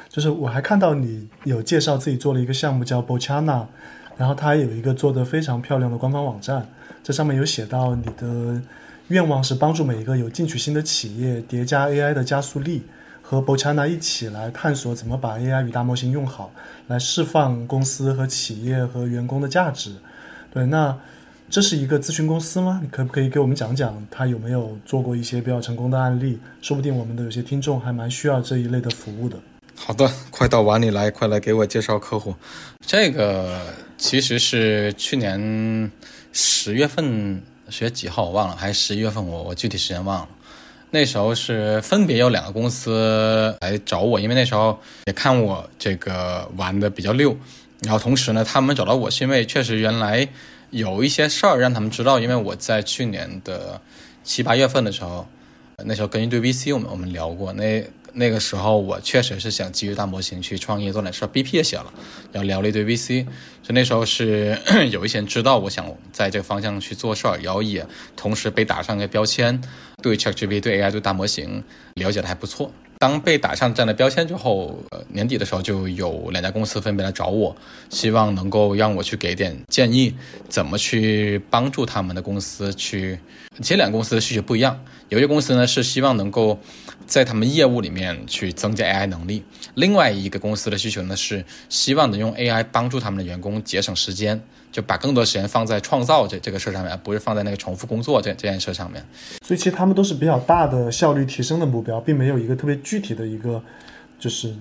就是我还看到你有介绍自己做了一个项目叫 Bochana，然后它有一个做的非常漂亮的官方网站，这上面有写到你的愿望是帮助每一个有进取心的企业叠加 AI 的加速力，和 Bochana 一起来探索怎么把 AI 与大模型用好，来释放公司和企业和员工的价值。对，那这是一个咨询公司吗？你可不可以给我们讲讲他有没有做过一些比较成功的案例？说不定我们的有些听众还蛮需要这一类的服务的。好的，快到碗里来，快来给我介绍客户。这个其实是去年十月份，十月几号我忘了，还是十一月份，我我具体时间忘了。那时候是分别有两个公司来找我，因为那时候也看我这个玩的比较溜，然后同时呢，他们找到我是因为确实原来有一些事儿让他们知道，因为我在去年的七八月份的时候，那时候跟一对 VC 我们我们聊过那。那个时候我确实是想基于大模型去创业做点事儿，BP 也写了，然后聊了一堆 VC，就那时候是 有一些人知道我想在这个方向去做事儿，然后也同时被打上一个标签，对 ChatGPT、对 AI、对大模型了解的还不错。当被打上这样的标签之后，呃，年底的时候就有两家公司分别来找我，希望能够让我去给点建议，怎么去帮助他们的公司去。其实两个公司的需求不一样，有些公司呢是希望能够在他们业务里面去增加 AI 能力，另外一个公司的需求呢是希望能用 AI 帮助他们的员工节省时间，就把更多时间放在创造这这个事上面，而不是放在那个重复工作这这件事上面。所以其实他们都是比较大的效率提升的目标，并没有一个特别具体的一个就是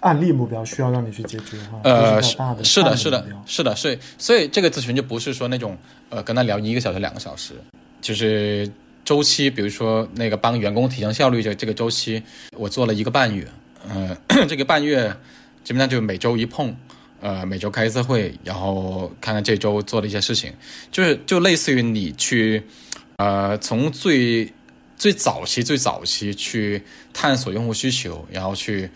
案例目标需要让你去解决哈。呃，是的，是的，是的，是的，所以所以这个咨询就不是说那种呃跟他聊一个小时、两个小时，就是周期，比如说那个帮员工提升效率这这个周期，我做了一个半月，呃，这个半月基本上就每周一碰，呃，每周开一次会，然后看看这周做的一些事情，就是就类似于你去呃从最最早期最早期去探索用户需求，然后去。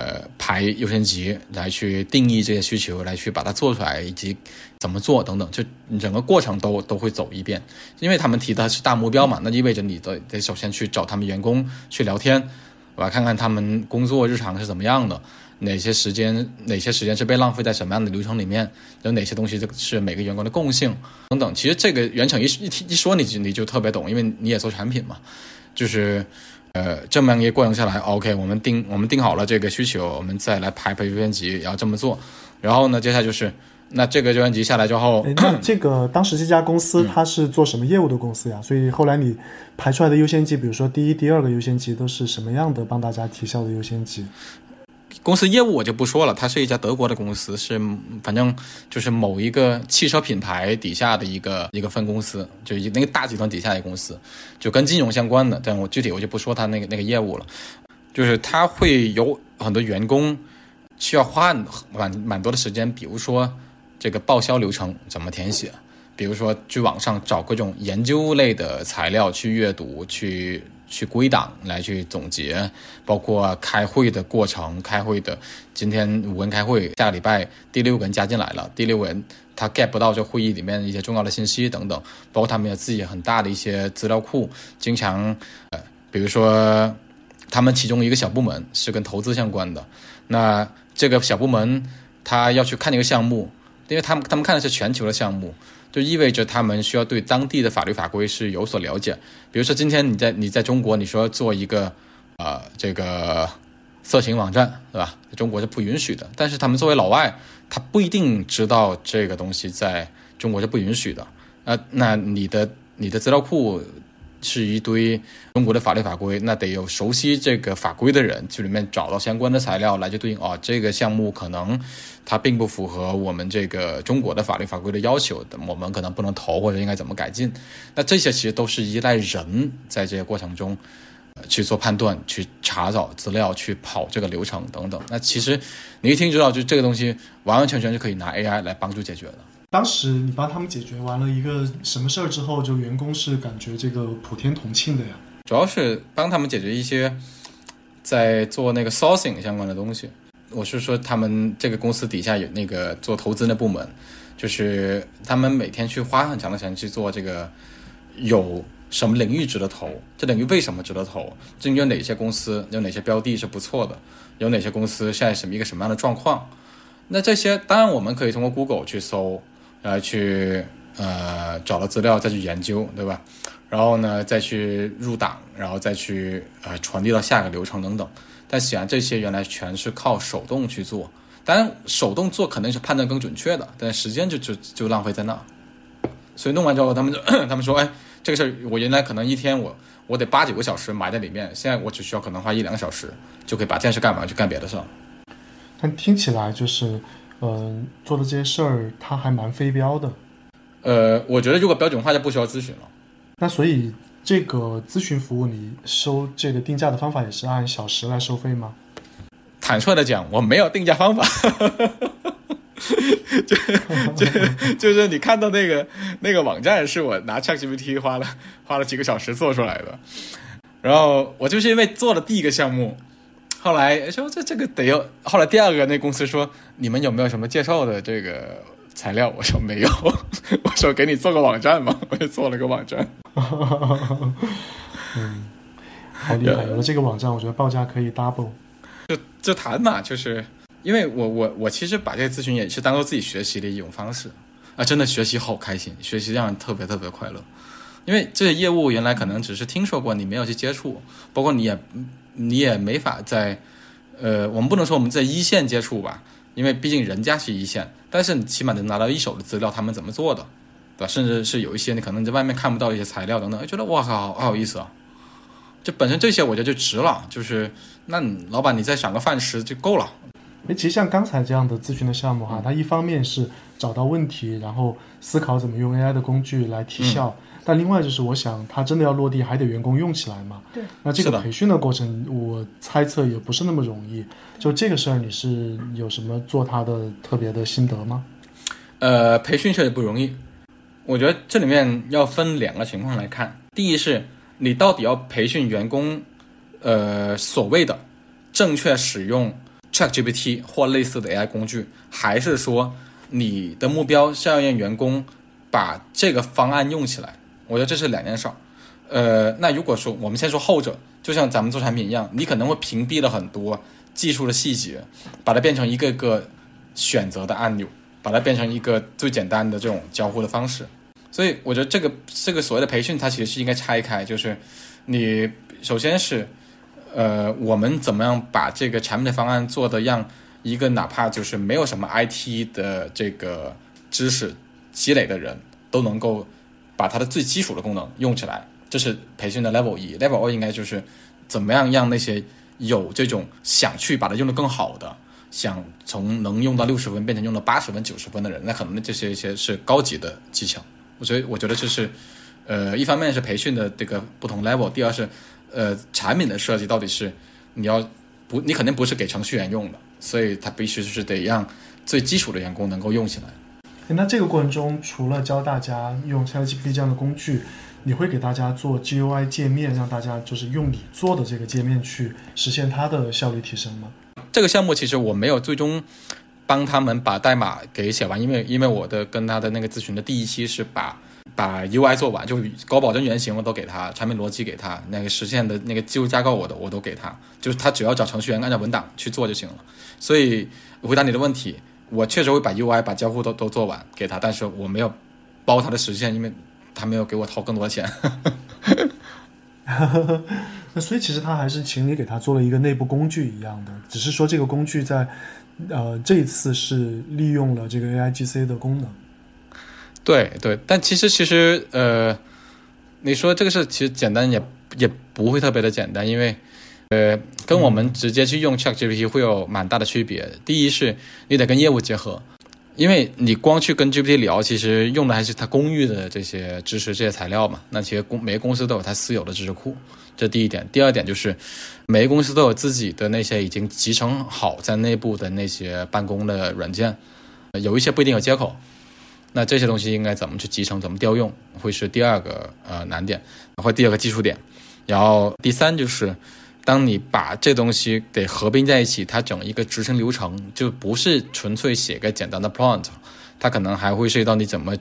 呃，排优先级来去定义这些需求，来去把它做出来，以及怎么做等等，就整个过程都都会走一遍。因为他们提的是大目标嘛，那意味着你得得首先去找他们员工去聊天，我要看看他们工作日常是怎么样的，哪些时间哪些时间是被浪费在什么样的流程里面，有哪些东西是每个员工的共性等等。其实这个原厂一一提一说你你就特别懂，因为你也做产品嘛，就是。呃，这么样一个过程下来，OK，我们定我们定好了这个需求，我们再来排排优先级，然后这么做。然后呢，接下来就是那这个优先级下来之后，那 这个当时这家公司它是做什么业务的公司呀？所以后来你排出来的优先级，比如说第一、第二个优先级都是什么样的帮大家提效的优先级？公司业务我就不说了，它是一家德国的公司，是反正就是某一个汽车品牌底下的一个一个分公司，就那个大集团底下的公司，就跟金融相关的。但我具体我就不说它那个那个业务了，就是它会有很多员工需要花蛮蛮多的时间，比如说这个报销流程怎么填写，比如说去网上找各种研究类的材料去阅读去。去归档来去总结，包括开会的过程，开会的今天五个人开会，下个礼拜第六个人加进来了，第六个人他 get 不到这会议里面一些重要的信息等等，包括他们有自己很大的一些资料库，经常呃，比如说他们其中一个小部门是跟投资相关的，那这个小部门他要去看一个项目，因为他们他们看的是全球的项目。就意味着他们需要对当地的法律法规是有所了解。比如说，今天你在你在中国，你说做一个，呃，这个色情网站，对吧？中国是不允许的。但是他们作为老外，他不一定知道这个东西在中国是不允许的。呃，那你的你的资料库。是一堆中国的法律法规，那得有熟悉这个法规的人去里面找到相关的材料来去对应。哦，这个项目可能它并不符合我们这个中国的法律法规的要求，我们可能不能投或者应该怎么改进。那这些其实都是依赖人在这个过程中去做判断、去查找资料、去跑这个流程等等。那其实你一听知道，就这个东西完完全全是可以拿 AI 来帮助解决的。当时你帮他们解决完了一个什么事儿之后，就员工是感觉这个普天同庆的呀？主要是帮他们解决一些在做那个 sourcing 相关的东西，我是说他们这个公司底下有那个做投资的部门，就是他们每天去花很长的时间去做这个有什么领域值得投，这领域为什么值得投，这有哪些公司有哪些标的是不错的，有哪些公司现在什么一个什么样的状况。那这些当然我们可以通过 Google 去搜，来去呃找到资料再去研究，对吧？然后呢再去入党，然后再去呃传递到下一个流程等等。但显然这些原来全是靠手动去做，当然手动做肯定是判断更准确的，但时间就就就浪费在那。所以弄完之后，他们就 他们说，哎，这个事儿我原来可能一天我我得八九个小时埋在里面，现在我只需要可能花一两个小时就可以把这件事干完，去干别的事儿。但听起来就是，嗯、做的这些事儿，它还蛮非标的。呃，我觉得如果标准化就不需要咨询了。那所以这个咨询服务，你收这个定价的方法也是按小时来收费吗？坦率的讲，我没有定价方法，就就就是你看到那个那个网站是我拿 ChatGPT 花了花了几个小时做出来的，然后我就是因为做了第一个项目，后来说这这个得要，后来第二个那公司说你们有没有什么介绍的这个材料？我说没有，我说给你做个网站嘛，我就做了个网站。嗯，好厉害！有了这个网站，我觉得报价可以 double。就就谈嘛，就是因为我我我其实把这个咨询也是当做自己学习的一种方式啊，真的学习好开心，学习让人特别特别快乐。因为这些业务原来可能只是听说过，你没有去接触，包括你也你也没法在呃，我们不能说我们在一线接触吧，因为毕竟人家是一线，但是你起码能拿到一手的资料，他们怎么做的，对吧？甚至是有一些你可能在外面看不到一些材料等等，觉得哇靠，好有意思啊！就本身这些我觉得就值了，就是那你老板你再赏个饭吃就够了。诶，其实像刚才这样的咨询的项目哈，它一方面是找到问题，然后思考怎么用 AI 的工具来提效，但另外就是我想它真的要落地，还得员工用起来嘛。对。那这个培训的过程，我猜测也不是那么容易。就这个事儿，你是有什么做它的特别的心得吗？呃，培训确实不容易，我觉得这里面要分两个情况来看。第一是你到底要培训员工，呃，所谓的正确使用 ChatGPT 或类似的 AI 工具，还是说你的目标是要让员工把这个方案用起来？我觉得这是两件事儿。呃，那如果说我们先说后者，就像咱们做产品一样，你可能会屏蔽了很多技术的细节，把它变成一个个选择的按钮。把它变成一个最简单的这种交互的方式。所以我觉得这个这个所谓的培训，它其实是应该拆开，就是你首先是呃，我们怎么样把这个产品的方案做的让一个哪怕就是没有什么 IT 的这个知识积累的人都能够把它的最基础的功能用起来，这是培训的 level 一。level 二应该就是怎么样让那些有这种想去把它用得更好的。想从能用到六十分变成用到八十分、九十分的人，那可能这些一些是高级的技巧。我觉得，我觉得这是，呃，一方面是培训的这个不同 level，第二是，呃，产品的设计到底是你要不，你肯定不是给程序员用的，所以它必须是得让最基础的员工能够用起来。那这个过程中，除了教大家用 ChatGPT 这样的工具，你会给大家做 GUI 界面，让大家就是用你做的这个界面去实现它的效率提升吗？这个项目其实我没有最终帮他们把代码给写完，因为因为我的跟他的那个咨询的第一期是把把 UI 做完，就是高保真原型我都给他，产品逻辑给他，那个实现的那个技术架构我的我都给他，就是他只要找程序员按照文档去做就行了。所以回答你的问题，我确实会把 UI 把交互都都做完给他，但是我没有包他的实现，因为他没有给我掏更多的钱。那所以其实他还是请你给他做了一个内部工具一样的，只是说这个工具在呃这一次是利用了这个 AIGC 的功能。对对，但其实其实呃，你说这个事其实简单也也不会特别的简单，因为呃，跟我们直接去用 ChatGPT 会有蛮大的区别。第一是你得跟业务结合，因为你光去跟 GPT 聊，其实用的还是它公域的这些知识、这些材料嘛。那其实公每个公司都有它私有的知识库，这第一点。第二点就是每个公司都有自己的那些已经集成好在内部的那些办公的软件，有一些不一定有接口。那这些东西应该怎么去集成、怎么调用，会是第二个呃难点，或第二个技术点。然后第三就是当你把这东西给合并在一起，它整一个执行流程就不是纯粹写个简单的 prompt，它可能还会涉及到你怎么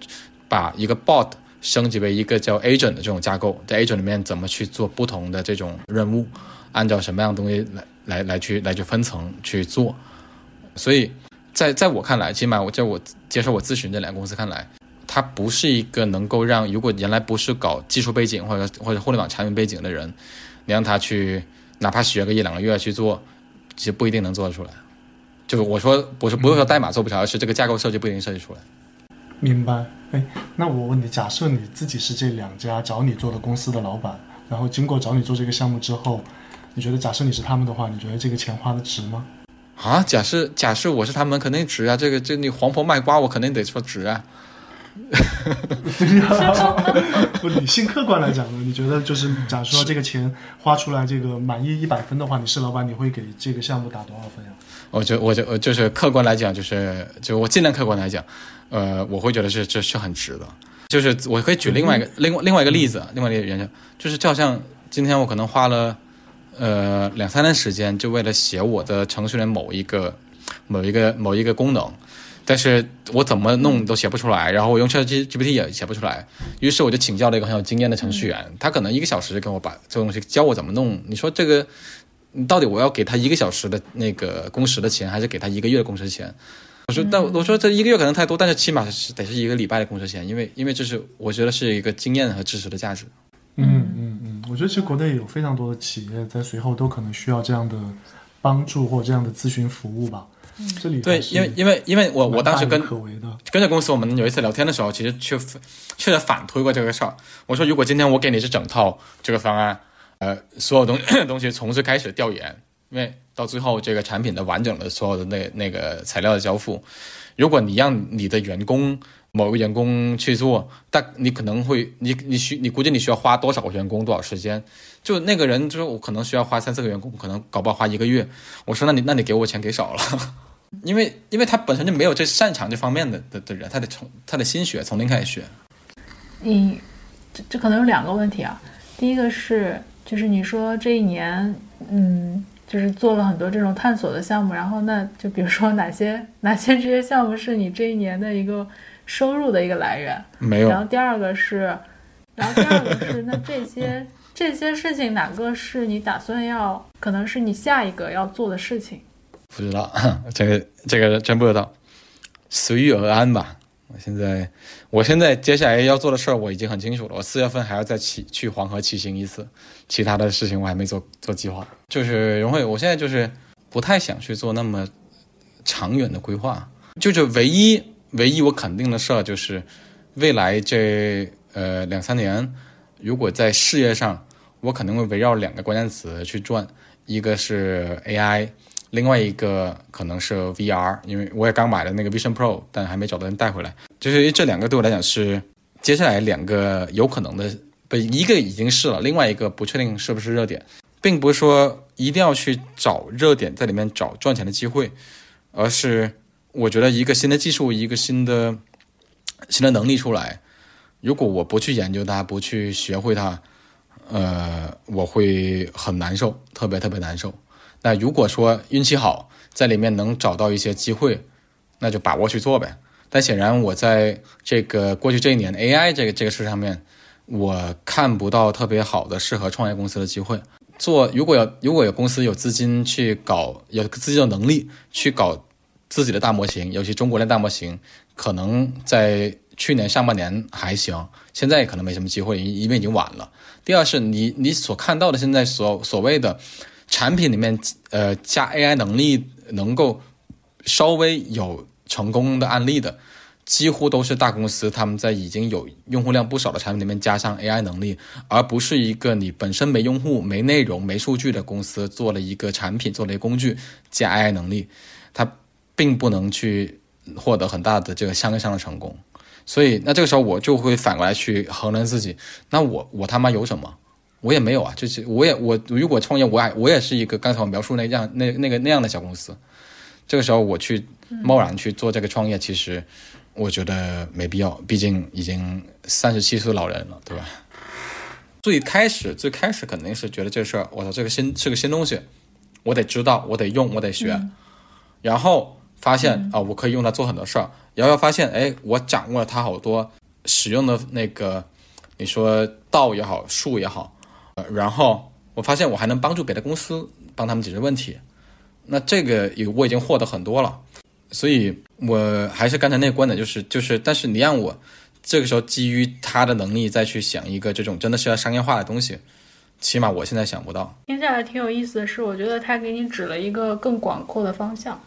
把一个 bot 升级为一个叫 agent 的这种架构，在 agent 里面怎么去做不同的这种任务，按照什么样的东西来来来去来去分层去做。所以在在我看来，起码我在我接受我咨询这两个公司看来，它不是一个能够让如果原来不是搞技术背景或者或者互联网产品背景的人，你让他去。哪怕学个一两个月去做，其实不一定能做得出来。就是我说不是不是说代码做不成，而是这个架构设计不一定设计出来。明白。哎，那我问你，假设你自己是这两家找你做的公司的老板，然后经过找你做这个项目之后，你觉得假设你是他们的话，你觉得这个钱花的值吗？啊，假设假设我是他们，肯定值啊。这个这你黄婆卖瓜，我肯定得说值啊。对呀，不理性客观来讲呢，你觉得就是假如说这个钱花出来，这个满意一百分的话，你是老板，你会给这个项目打多少分呀？我觉我就就是客观来讲，就是就我尽量客观来讲，呃，我会觉得是这是很值的。就是我可以举另外一个另外另外一个例子，另外一个原因就是就好像今天我可能花了呃两三天时间，就为了写我的程序员某一个某一个某一个功能。但是我怎么弄都写不出来，然后我用 ChatGPT 也写不出来，于是我就请教了一个很有经验的程序员，他可能一个小时就跟我把这东西教我怎么弄。你说这个，你到底我要给他一个小时的那个工时的钱，还是给他一个月的工时钱？我说，但我说这一个月可能太多，但是起码是得是一个礼拜的工时钱，因为因为这是我觉得是一个经验和知识的价值。嗯嗯嗯，我觉得其实国内有非常多的企业在随后都可能需要这样的帮助或这样的咨询服务吧。这里对，因为因为因为我我当时跟跟着公司，我们有一次聊天的时候，其实确确实反推过这个事儿。我说，如果今天我给你是整套这个方案，呃，所有东 东西从最开始调研，因为到最后这个产品的完整的所有的那那个材料的交付，如果你让你的员工某个员工去做，但你可能会你你需你估计你需要花多少个员工多少时间？就那个人就是我可能需要花三四个员工，可能搞不好花一个月。我说那你那你给我钱给少了。因为，因为他本身就没有这擅长这方面的的的人，他得从他的新学从零开始学。你这这可能有两个问题啊。第一个是，就是你说这一年，嗯，就是做了很多这种探索的项目，然后那就比如说哪些哪些这些项目是你这一年的一个收入的一个来源？没有。然后第二个是，然后第二个是，那这些这些事情哪个是你打算要，可能是你下一个要做的事情？不知道，这个这个真不知道，随遇而安吧。我现在，我现在接下来要做的事儿我已经很清楚了。我四月份还要再骑去黄河骑行一次，其他的事情我还没做做计划。就是荣慧，我现在就是不太想去做那么长远的规划。就是唯一唯一我肯定的事儿就是，未来这呃两三年，如果在事业上，我肯定会围绕两个关键词去转，一个是 AI。另外一个可能是 VR，因为我也刚买了那个 Vision Pro，但还没找到人带回来。就是这两个对我来讲是接下来两个有可能的，不，一个已经是了，另外一个不确定是不是热点，并不是说一定要去找热点在里面找赚钱的机会，而是我觉得一个新的技术，一个新的新的能力出来，如果我不去研究它，不去学会它，呃，我会很难受，特别特别难受。那如果说运气好，在里面能找到一些机会，那就把握去做呗。但显然，我在这个过去这一年 AI 这个这个事上面，我看不到特别好的适合创业公司的机会。做如果有如果有公司有资金去搞，有资金的能力去搞自己的大模型，尤其中国的大模型，可能在去年上半年还行，现在可能没什么机会，因为已经晚了。第二是你你所看到的现在所所谓的。产品里面，呃，加 AI 能力能够稍微有成功的案例的，几乎都是大公司他们在已经有用户量不少的产品里面加上 AI 能力，而不是一个你本身没用户、没内容、没数据的公司做了一个产品、做了一个工具加 AI 能力，它并不能去获得很大的这个相对上的成功。所以，那这个时候我就会反过来去衡量自己，那我我他妈有什么？我也没有啊，就是我也我如果创业，我也我也是一个刚才我描述那样那那个那样的小公司，这个时候我去贸然去做这个创业，其实我觉得没必要，毕竟已经三十七岁老人了，对吧？最开始最开始肯定是觉得这事儿，我操，这个新是个新东西，我得知道，我得用，我得学，然后发现啊、我可以用它做很多事儿，然后发现，哎，我掌握了它好多使用的那个，你说道也好，术也好，呃然后我发现我还能帮助别的公司帮他们解决问题，那这个也我已经获得很多了，所以我还是刚才那个观点，就是就是，但是你让我这个时候基于他的能力再去想一个这种真的是要商业化的东西，起码我现在想不到。听下来挺有意思的是，我觉得他给你指了一个更广阔的方向。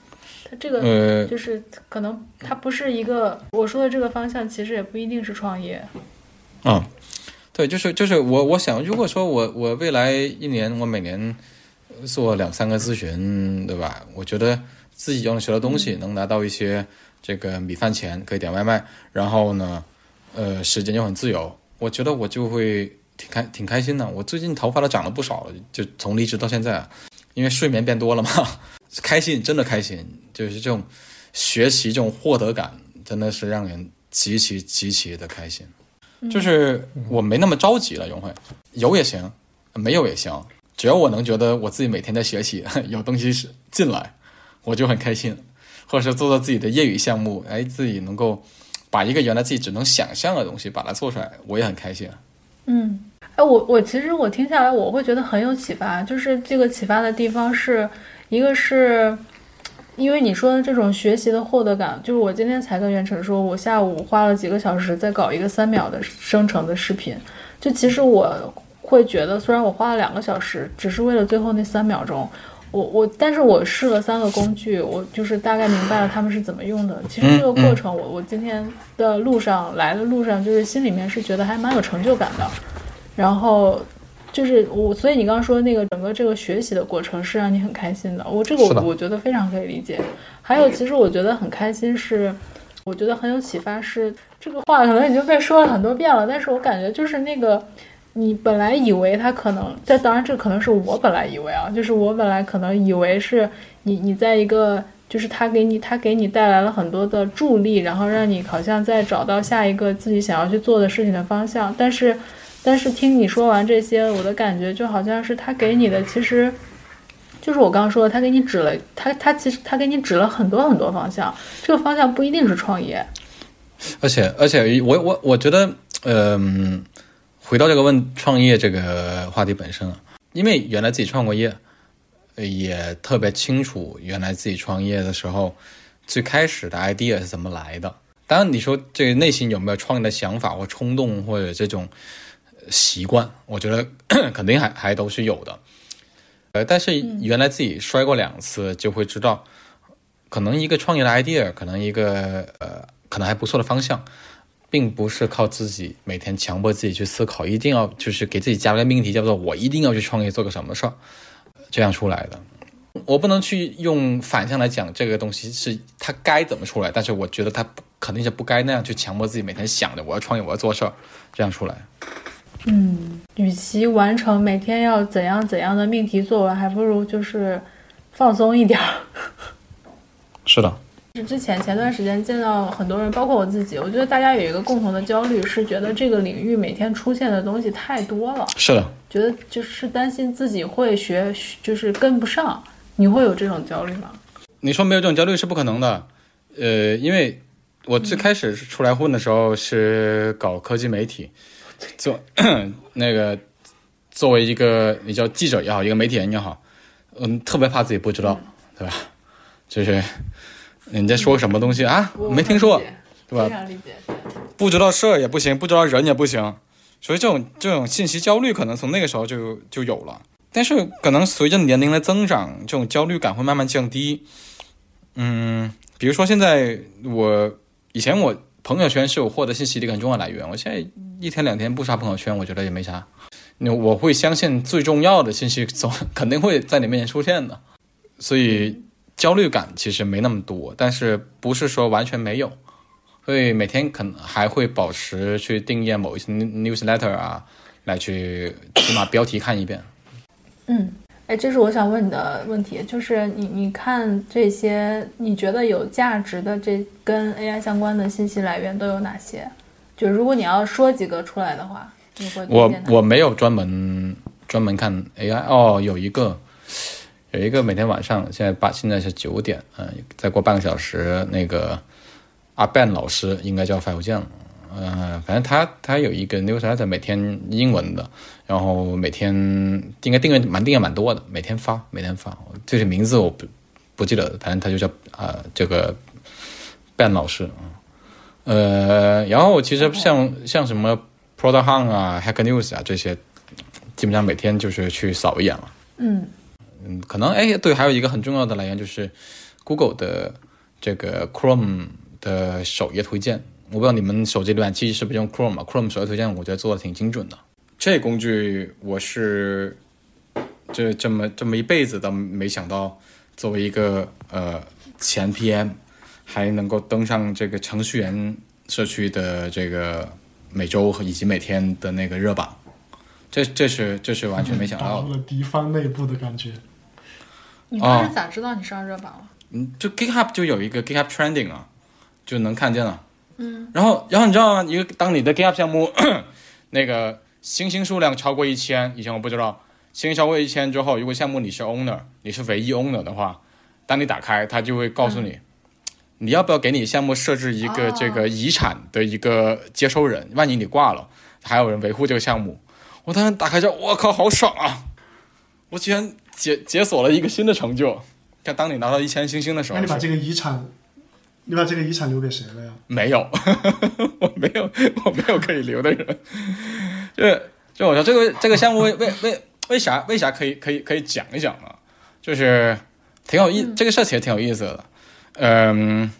他这个呃，就是可能他不是一个我说的这个方向，其实也不一定是创业。嗯，对，就是就是我我想，如果说我我未来一年我每年做两三个咨询，对吧？我觉得自己用学的东西能拿到一些这个米饭钱，可以点外卖，然后呢，呃，时间又很自由，我觉得我就会挺开挺开心的。我最近头发都长了不少了，就从离职到现在啊，因为睡眠变多了嘛，开心，真的开心，就是这种学习这种获得感，真的是让人极其极其的开心。就是我没那么着急了，永辉，有也行，没有也行，只要我能觉得我自己每天在学习，有东西是进来，我就很开心，或者是做做自己的业余项目，哎，自己能够把一个原来自己只能想象的东西把它做出来，我也很开心。嗯，哎，我我其实我听下来，我会觉得很有启发。就是这个启发的地方是一个是，因为你说的这种学习的获得感，就是我今天才跟袁晨说，我下午花了几个小时在搞一个三秒的生成的视频。就其实我会觉得，虽然我花了两个小时，只是为了最后那三秒钟。我我，但是我试了三个工具，我就是大概明白了他们是怎么用的。其实这个过程，我我今天的路上来的路上，就是心里面是觉得还蛮有成就感的。然后就是我，所以你刚刚说那个整个这个学习的过程是让你很开心的。我这个我我觉得非常可以理解。还有，其实我觉得很开心是，我觉得很有启发是这个话可能已经被说了很多遍了，但是我感觉就是那个。你本来以为他可能，这当然这可能是我本来以为啊，就是我本来可能以为是你你在一个，就是他给你他给你带来了很多的助力，然后让你好像在找到下一个自己想要去做的事情的方向。但是，但是听你说完这些，我的感觉就好像是他给你的，其实就是我刚刚说的，他给你指了他他其实他给你指了很多很多方向，这个方向不一定是创业。而且而且我我我觉得，嗯、回到这个问创业这个话题本身啊，因为原来自己创过业，呃也特别清楚原来自己创业的时候最开始的 idea 是怎么来的。当然，你说这个内心有没有创业的想法或冲动或者这种呃习惯，我觉得 肯定还还都是有的。呃，但是原来自己摔过两次，就会知道，可能一个创业的 idea，可能一个呃，可能还不错的方向，并不是靠自己每天强迫自己去思考，一定要就是给自己加了个命题，叫做我一定要去创业做个什么事儿，这样出来的。我不能去用反向来讲这个东西是它该怎么出来，但是我觉得它肯定是不该那样去强迫自己每天想着我要创业，我要做事儿，这样出来。嗯，与其完成每天要怎样怎样的命题作文，还不如就是放松一点儿。是的，是之前前段时间见到很多人，包括我自己，我觉得大家有一个共同的焦虑，是觉得这个领域每天出现的东西太多了，是的，觉得就是担心自己会学，就是跟不上。你会有这种焦虑吗？你说没有这种焦虑是不可能的，呃，因为我最开始出来混的时候是搞科技媒体，做 那个作为一个你叫记者也好，一个媒体人也好，嗯，特别怕自己不知道，对吧？就是你在说什么东西啊，我没听说对吧非常理解。不知道事儿也不行，不知道人也不行，所以这种这种信息焦虑可能从那个时候就就有了。但是可能随着年龄的增长，这种焦虑感会慢慢降低。嗯，比如说现在我以前我朋友圈是我获得信息的一个很重要的来源，我现在一天两天不刷朋友圈，我觉得也没啥。那我会相信最重要的信息总肯定会在你面前出现的，所以焦虑感其实没那么多，但是不是说完全没有。所以每天可能还会保持去订阅某一些 newsletter 啊，来去起码标题看一遍。嗯，哎，这是我想问你的问题，就是你你看这些，你觉得有价值的这跟 AI 相关的信息来源都有哪些？就如果你要说几个出来的话，你会我我没有专门专门看 AI 哦，有一个有一个每天晚上现在八现在是九点，嗯、再过半个小时，那个阿 Ben 老师应该叫发邮件了。呃，反正他他有一个 newsletter，每天英文的，然后每天应该订阅蛮订阅蛮多的，每天发每天发，这些名字我不不记得，反正他就叫啊、呃这个 Ben 老师啊，呃，然后其实像像什么 Product Hunt 啊、Hacker News 啊这些，基本上每天就是去扫一眼了。嗯嗯，可能哎，对，还有一个很重要的来源就是 Google 的这个 Chrome 的首页推荐。我不知道你们手机浏览器是不是用 Chrome 啊？Chrome 首页推荐我觉得做的挺精准的。这工具我是这这么这么一辈子都没想到，作为一个呃前 PM，还能够登上这个程序员社区的这个每周和以及每天的那个热榜。这这是这是完全没想打到。了敌方内部的感觉。你当时咋知道你上热榜了？嗯，就 GitHub 就有一个 GitHub Trending 啊，就能看见了。嗯，然后然后你知道吗？一个当你的 GitHub 项目 那个星星数量超过一千，以前我不知道，星星超过一千之后，如果项目你是 owner，你是唯一 owner 的话，当你打开，它就会告诉你，你要不要给你项目设置一个哦这个遗产的一个接收人，万一你挂了，还有人维护这个项目。我当时打开之后，我靠，好爽啊！我居然解解锁了一个新的成就。但，当你拿到一千星星的时候，那你把这个遗产，你把这个遗产留给谁了呀？没有，我没有，我没有可以留的人。就就我说这个这个项目为为为为啥为啥可以可以可以讲一讲呢？就是挺有意，这个事情也挺有意思的。嗯，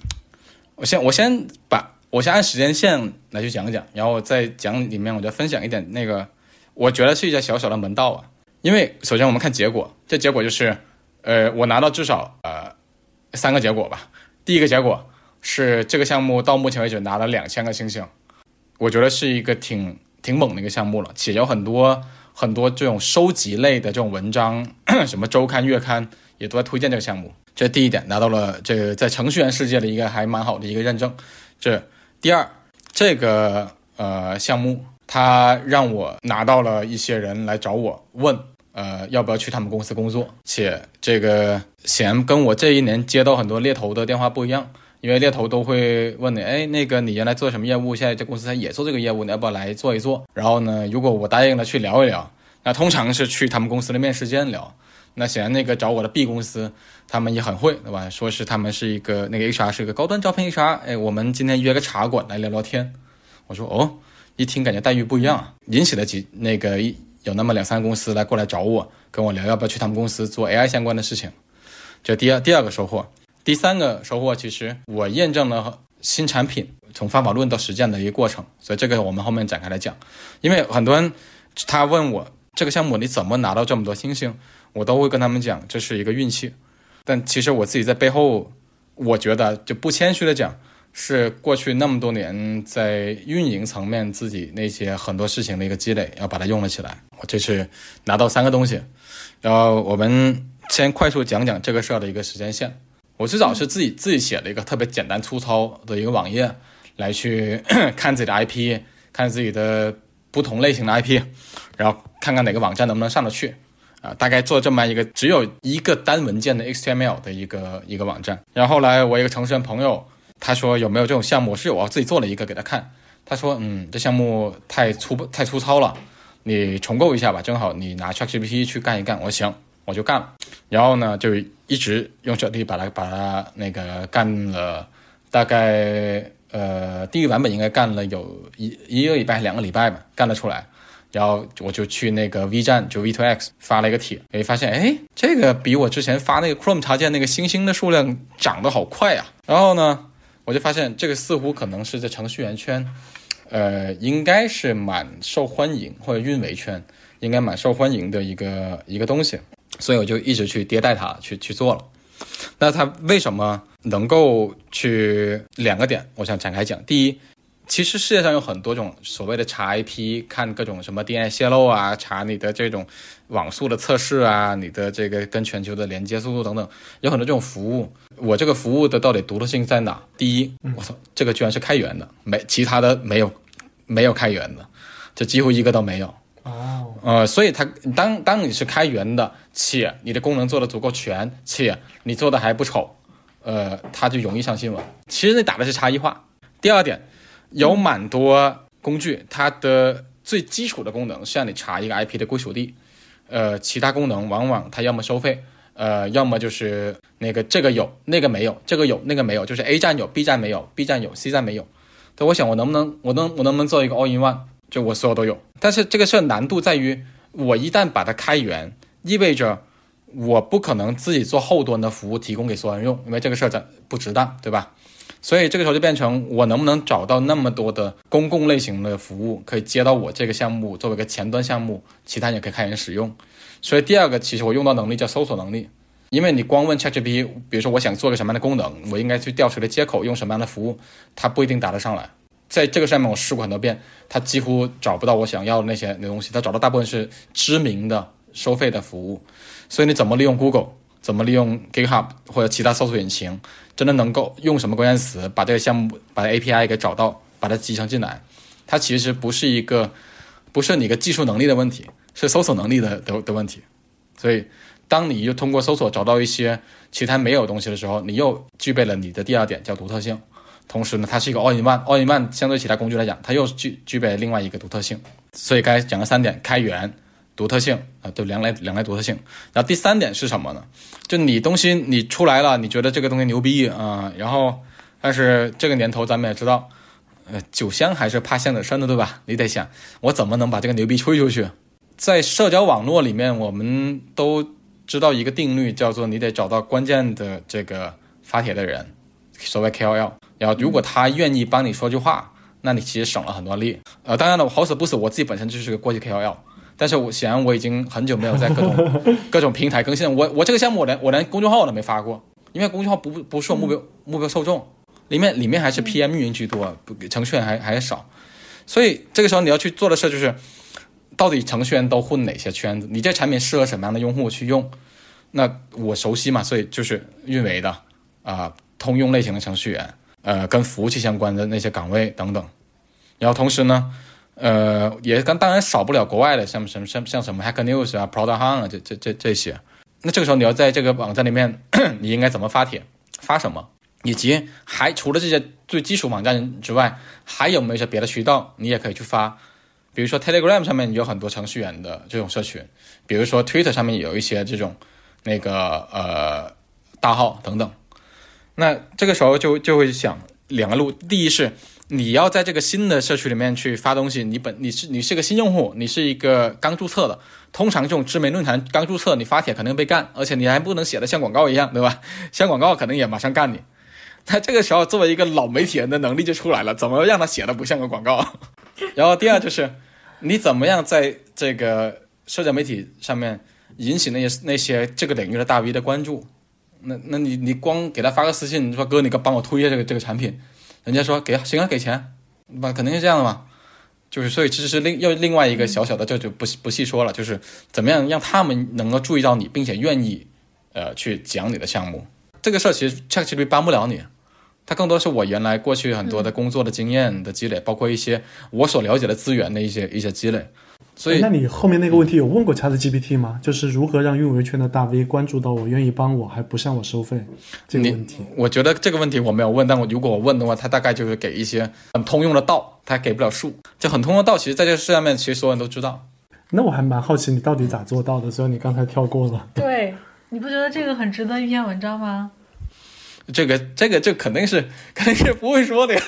我先我先把我先按时间线来去讲一讲，然后在讲里面我就分享一点那个，我觉得是一些小小的门道啊。因为首先我们看结果，这结果就是，呃，我拿到至少呃三个结果吧。第一个结果是这个项目到目前为止拿了两千个星星，我觉得是一个挺挺猛的一个项目了，且有很多很多这种收集类的这种文章，什么周刊、月刊也都在推荐这个项目。这第一点，拿到了这个在程序员世界的一个还蛮好的一个认证。这第二，这个呃项目它让我拿到了一些人来找我问，呃要不要去他们公司工作，且这个显然跟我这一年接到很多猎头的电话不一样。因为猎头都会问你，哎，那个你原来做什么业务？现在这公司也做这个业务，你要不要来做一做？然后呢，如果我答应了去聊一聊，那通常是去他们公司的面试间聊。那显然那个找我的 B 公司，他们也很会，对吧？说是他们是一个那个 HR 是一个高端招聘 HR，哎，我们今天约个茶馆来聊聊天。我说哦，一听感觉待遇不一样啊，引起了几那个有那么两三个公司来过来找我，跟我聊要不要去他们公司做 AI 相关的事情。这第二第二个收获，第三个收获，其实我验证了新产品从方法论到实践的一个过程，所以这个我们后面展开来讲。因为很多人他问我这个项目你怎么拿到这么多星星，我都会跟他们讲这是一个运气。但其实我自己在背后，我觉得就不谦虚的讲，是过去那么多年在运营层面自己那些很多事情的一个积累，要把它用了起来。我这是拿到三个东西，然后我们先快速讲讲这个事儿的一个时间线。我最早是自己自己写了一个特别简单粗糙的一个网页，来去 看自己的 IP，看自己的不同类型的 IP，然后看看哪个网站能不能上得去。啊，大概做这么一个只有一个单文件的 HTML 的一个一个网站。然后后来我一个程序员朋友，他说有没有这种项目？是有啊，自己做了一个给他看。他说，嗯，这项目太粗太粗糙了，你重构一下吧。正好你拿 ChatGPT 去干一干。我说行，我就干了。然后呢，就一直用手机把它把它那个干了，大概呃第一个版本应该干了有一一个礼拜两个礼拜吧，干得出来。然后我就去那个 V 站，就 V2X 发了一个帖，诶，发现哎，这个比我之前发那个 Chrome 插件那个星星的数量涨得好快呀、然后呢，我就发现这个似乎可能是在程序员圈，呃，应该是蛮受欢迎，或者运维圈应该蛮受欢迎的一个一个东西，所以我就一直去迭代它，去去做了。那它为什么能够去两个点？我想展开讲。第一，其实世界上有很多种所谓的查 IP，看各种什么 DNS 泄露啊，查你的这种网速的测试啊，你的这个跟全球的连接速度等等，有很多这种服务。我这个服务的到底独特性在哪？第一，我操，这个居然是开源的，没其他的没有没有开源的。这几乎一个都没有。哦，呃，所以它当当你是开源的，且你的功能做的足够全，且你做的还不丑，呃，它就容易上新闻。其实你打的是差异化。第二点，有蛮多工具，它的最基础的功能是让你查一个 IP 的归属地，呃，其他功能往往它要么收费，呃，要么就是那个这个有那个没有，这个有那个没有，就是 A 站有 B 站没有，B 站有 C 站没有。但我想我能不能我能我能不能做一个 all in one？就我所有都有，但是这个事难度在于，我一旦把它开源，意味着我不可能自己做后端的服务提供给所有人用，因为这个事儿咱不值当，对吧？所以这个时候就变成我能不能找到那么多的公共类型的服务可以接到我这个项目作为一个前端项目，其他人可以开源使用。所以第二个其实我用到能力叫搜索能力，因为你光问 ChatGPT，比如说我想做个什么样的功能，我应该去调谁的接口，用什么样的服务，它不一定答得上来。在这个上面我试过很多遍，它几乎找不到我想要的那些那东西，它找到大部分是知名的收费的服务。所以你怎么利用 Google，怎么利用 GitHub 或者其他搜索引擎，真的能够用什么关键词把这个项目把 API 给找到，把它集成进来，它其实不是一个不是你个技术能力的问题，是搜索能力的的的问题。所以当你又通过搜索找到一些其他没有东西的时候，你又具备了你的第二点叫独特性。同时呢，它是一个 all in one，all in one 相对其他工具来讲，它又具具备另外一个独特性。所以刚才讲了三点：开源、独特性啊，都两类两类独特性。然后第三点是什么呢？就你东西你出来了，你觉得这个东西牛逼啊，然后但是这个年头咱们也知道，呃，酒香还是怕巷子深的，对吧？你得想我怎么能把这个牛逼吹出去。在社交网络里面，我们都知道一个定律，叫做你得找到关键的这个发帖的人，所谓 KOL。然后，如果他愿意帮你说句话，那你其实省了很多力。呃，当然了，我好死不死，我自己本身就是个过去 KOL，但是我显然我已经很久没有在各种 各种平台更新了。我我这个项目我连我连公众号我都没发过，因为公众号不不是我目标目标受众，里面里面还是 PM 运营居多，不程序员还还少。所以这个时候你要去做的事就是，到底程序员都混哪些圈子？你这产品适合什么样的用户去用？那我熟悉嘛，所以就是运维的啊，通用类型的程序员。呃，跟服务器相关的那些岗位等等，然后同时呢，呃，也跟当然少不了国外的，像什么像像什么 Hack News 啊、Product Hunt 啊，这这这这些。那这个时候你要在这个网站里面，你应该怎么发帖，发什么，以及还除了这些最基础网站之外，还有没有一些别的渠道，你也可以去发。比如说 Telegram 上面有很多程序员的这种社群，比如说 Twitter 上面有一些这种那个呃大号等等。那这个时候就就会想两个路，第一是你要在这个新的社区里面去发东西，你本你是你是个新用户，你是一个刚注册的，通常这种知名论坛刚注册，你发帖肯定被干，而且你还不能写的像广告一样，对吧？像广告可能也马上干你。那这个时候作为一个老媒体人的能力就出来了，怎么让他写的不像个广告？然后第二就是你怎么样在这个社交媒体上面引起那些那些这个领域的大 V 的关注。那那你你光给他发个私信，你说哥，你给帮我推一下这个这个产品，人家说给行啊，给钱，那肯定是这样的嘛。就是所以其实是另又另外一个小小的，这就不不细说了。就是怎么样让他们能够注意到你，并且愿意呃去讲你的项目。这个事儿其实 ChatGPT 帮不了你，它更多是我原来过去很多的工作的经验的积累，包括一些我所了解的资源的一些一些积累。所以，那你后面那个问题有问过 ChatGPT 吗？就是如何让运维圈的大 V 关注到我，愿意帮我，还不向我收费这个问题？我觉得这个问题我没有问，但我如果我问的话，他大概就是给一些很通用的道，他给不了数。就很通用的道，其实在这个世上面，其实所有人都知道。那我还蛮好奇，你到底咋做到的？所以你刚才跳过了。对，你不觉得这个很值得一篇文章吗？这个，这个，这肯定是肯定是不会说的呀。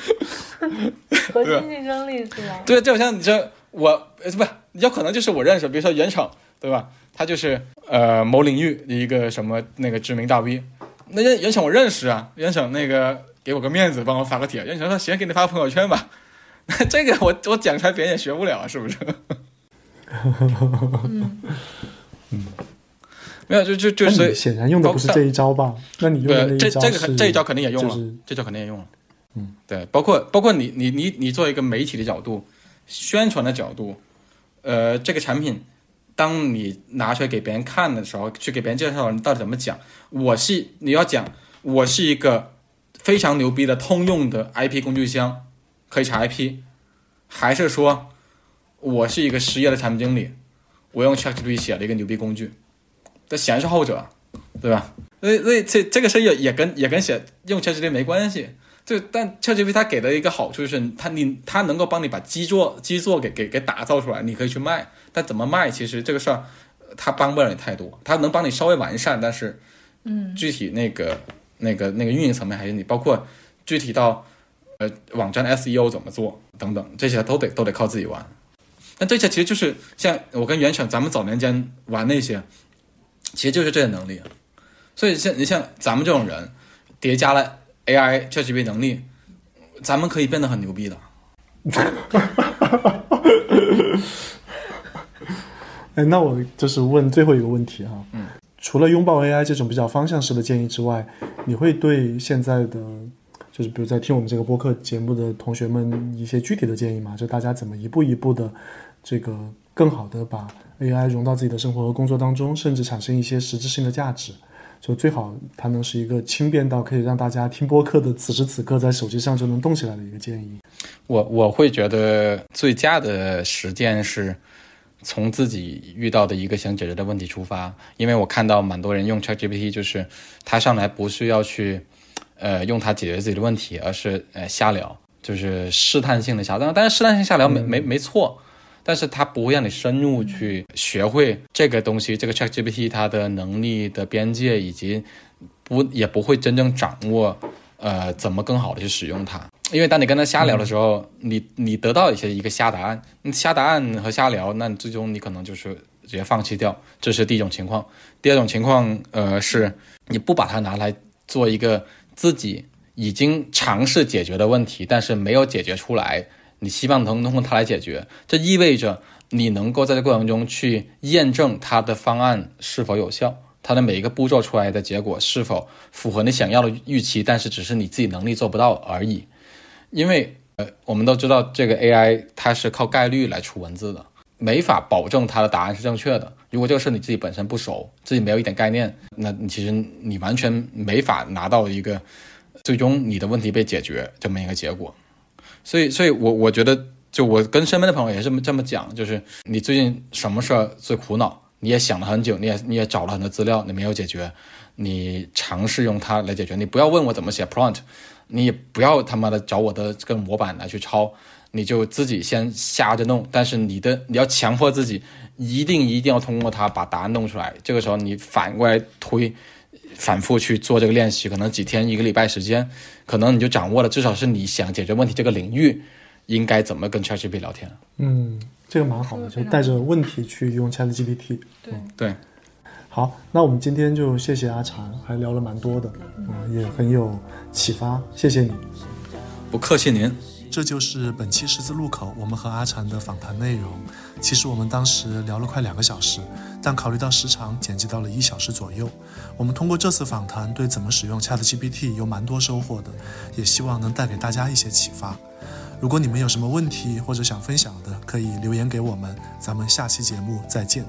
核心竞争力是吧？对，就好像你这我，不，有可能就是我认识，比如说袁成，对吧？他就是呃某领域的一个什么那个知名大 V。那袁袁成我认识啊，袁成那个给我个面子，帮我发个帖。袁成说行，给你发个朋友圈吧。那这个我我讲出来别人也学不了，是不是？嗯嗯，没有，就就就是显然用的不是这一招吧？那你用的这这个这一招肯定也用了，这招肯定也用了。嗯，对，包括包括你你你你作为一个媒体的角度，宣传的角度，呃，这个产品，当你拿出来给别人看的时候，去给别人介绍，你到底怎么讲？我是你要讲，我是一个非常牛逼的通用的 IP 工具箱，可以查 IP，还是说我是一个失业的产品经理，我用 ChatGPT 写了一个牛逼工具？这显然是后者，对吧？所以，所以这这个事也也跟也跟写用 ChatGPT 没关系。就但 ChatGPT 它给的一个好处就是它你它能够帮你把基座基座给给给打造出来，你可以去卖。但怎么卖，其实这个事儿它帮不了你太多，它能帮你稍微完善，但是嗯具体那个那个那个运营层面还是你，包括具体到呃网站 SEO 怎么做等等，这些都得都得靠自己玩。但这些其实就是像我跟袁成咱们早年间玩那些，其实就是这些能力。所以像你像咱们这种人，叠加了 AI、ChatGPT 能力，咱们可以变得很牛逼的。哎，那我就是问最后一个问题哈，嗯，除了拥抱 AI 这种比较方向式的建议之外，你会对现在的就是比如在听我们这个播客节目的同学们一些具体的建议吗？就大家怎么一步一步的这个更好的把 AI 融到自己的生活和工作当中，甚至产生一些实质性的价值。就最好它能是一个轻便到可以让大家听播客的此时此刻在手机上就能动起来的一个建议。我我会觉得最佳的实践是从自己遇到的一个想解决的问题出发，因为我看到蛮多人用 ChatGPT，就是他上来不是要去呃用它解决自己的问题，而是呃瞎聊，就是试探性的瞎聊。但是试探性瞎聊没没没错，但是它不会让你深入去学会这个东西，这个 ChatGPT 它的能力的边界，以及不也不会真正掌握呃怎么更好的去使用它。因为当你跟他瞎聊的时候，你你得到一些一个瞎答案，瞎答案和瞎聊，那最终你可能就是直接放弃掉，这是第一种情况。第二种情况，呃，是你不把它拿来做一个自己已经尝试解决的问题，但是没有解决出来，你希望能通过它来解决，这意味着你能够在这过程中去验证它的方案是否有效。它的每一个步骤出来的结果是否符合你想要的预期，但是只是你自己能力做不到而已。因为呃，我们都知道这个 AI 它是靠概率来出文字的，没法保证它的答案是正确的。如果这个事你自己本身不熟，自己没有一点概念，那你其实你完全没法拿到一个最终你的问题被解决这么一个结果。所以，所以我我觉得，就我跟身边的朋友也是这么这么讲，就是你最近什么事儿最苦恼？你也想了很久，你也你也找了很多资料，你没有解决，你尝试用它来解决。你不要问我怎么写 prompt。你也不要他妈的找我的这个模板来去抄，你就自己先瞎着弄。但是你的你要强迫自己，一定一定要通过它把答案弄出来。这个时候你反过来推，反复去做这个练习，可能几天一个礼拜时间，可能你就掌握了，至少是你想解决问题这个领域应该怎么跟 ChatGPT 聊天。嗯，这个蛮好的，就带着问题去用 ChatGPT。对对。好，那我们今天就谢谢阿禅，还聊了蛮多的，嗯，也很有启发，谢谢你。不客气您。这就是本期十字路口我们和阿禅的访谈内容。其实我们当时聊了快两个小时，但考虑到时长，剪辑到了一小时左右。我们通过这次访谈，对怎么使用 ChatGPT 有蛮多收获的，也希望能带给大家一些启发。如果你们有什么问题或者想分享的，可以留言给我们。咱们下期节目再见。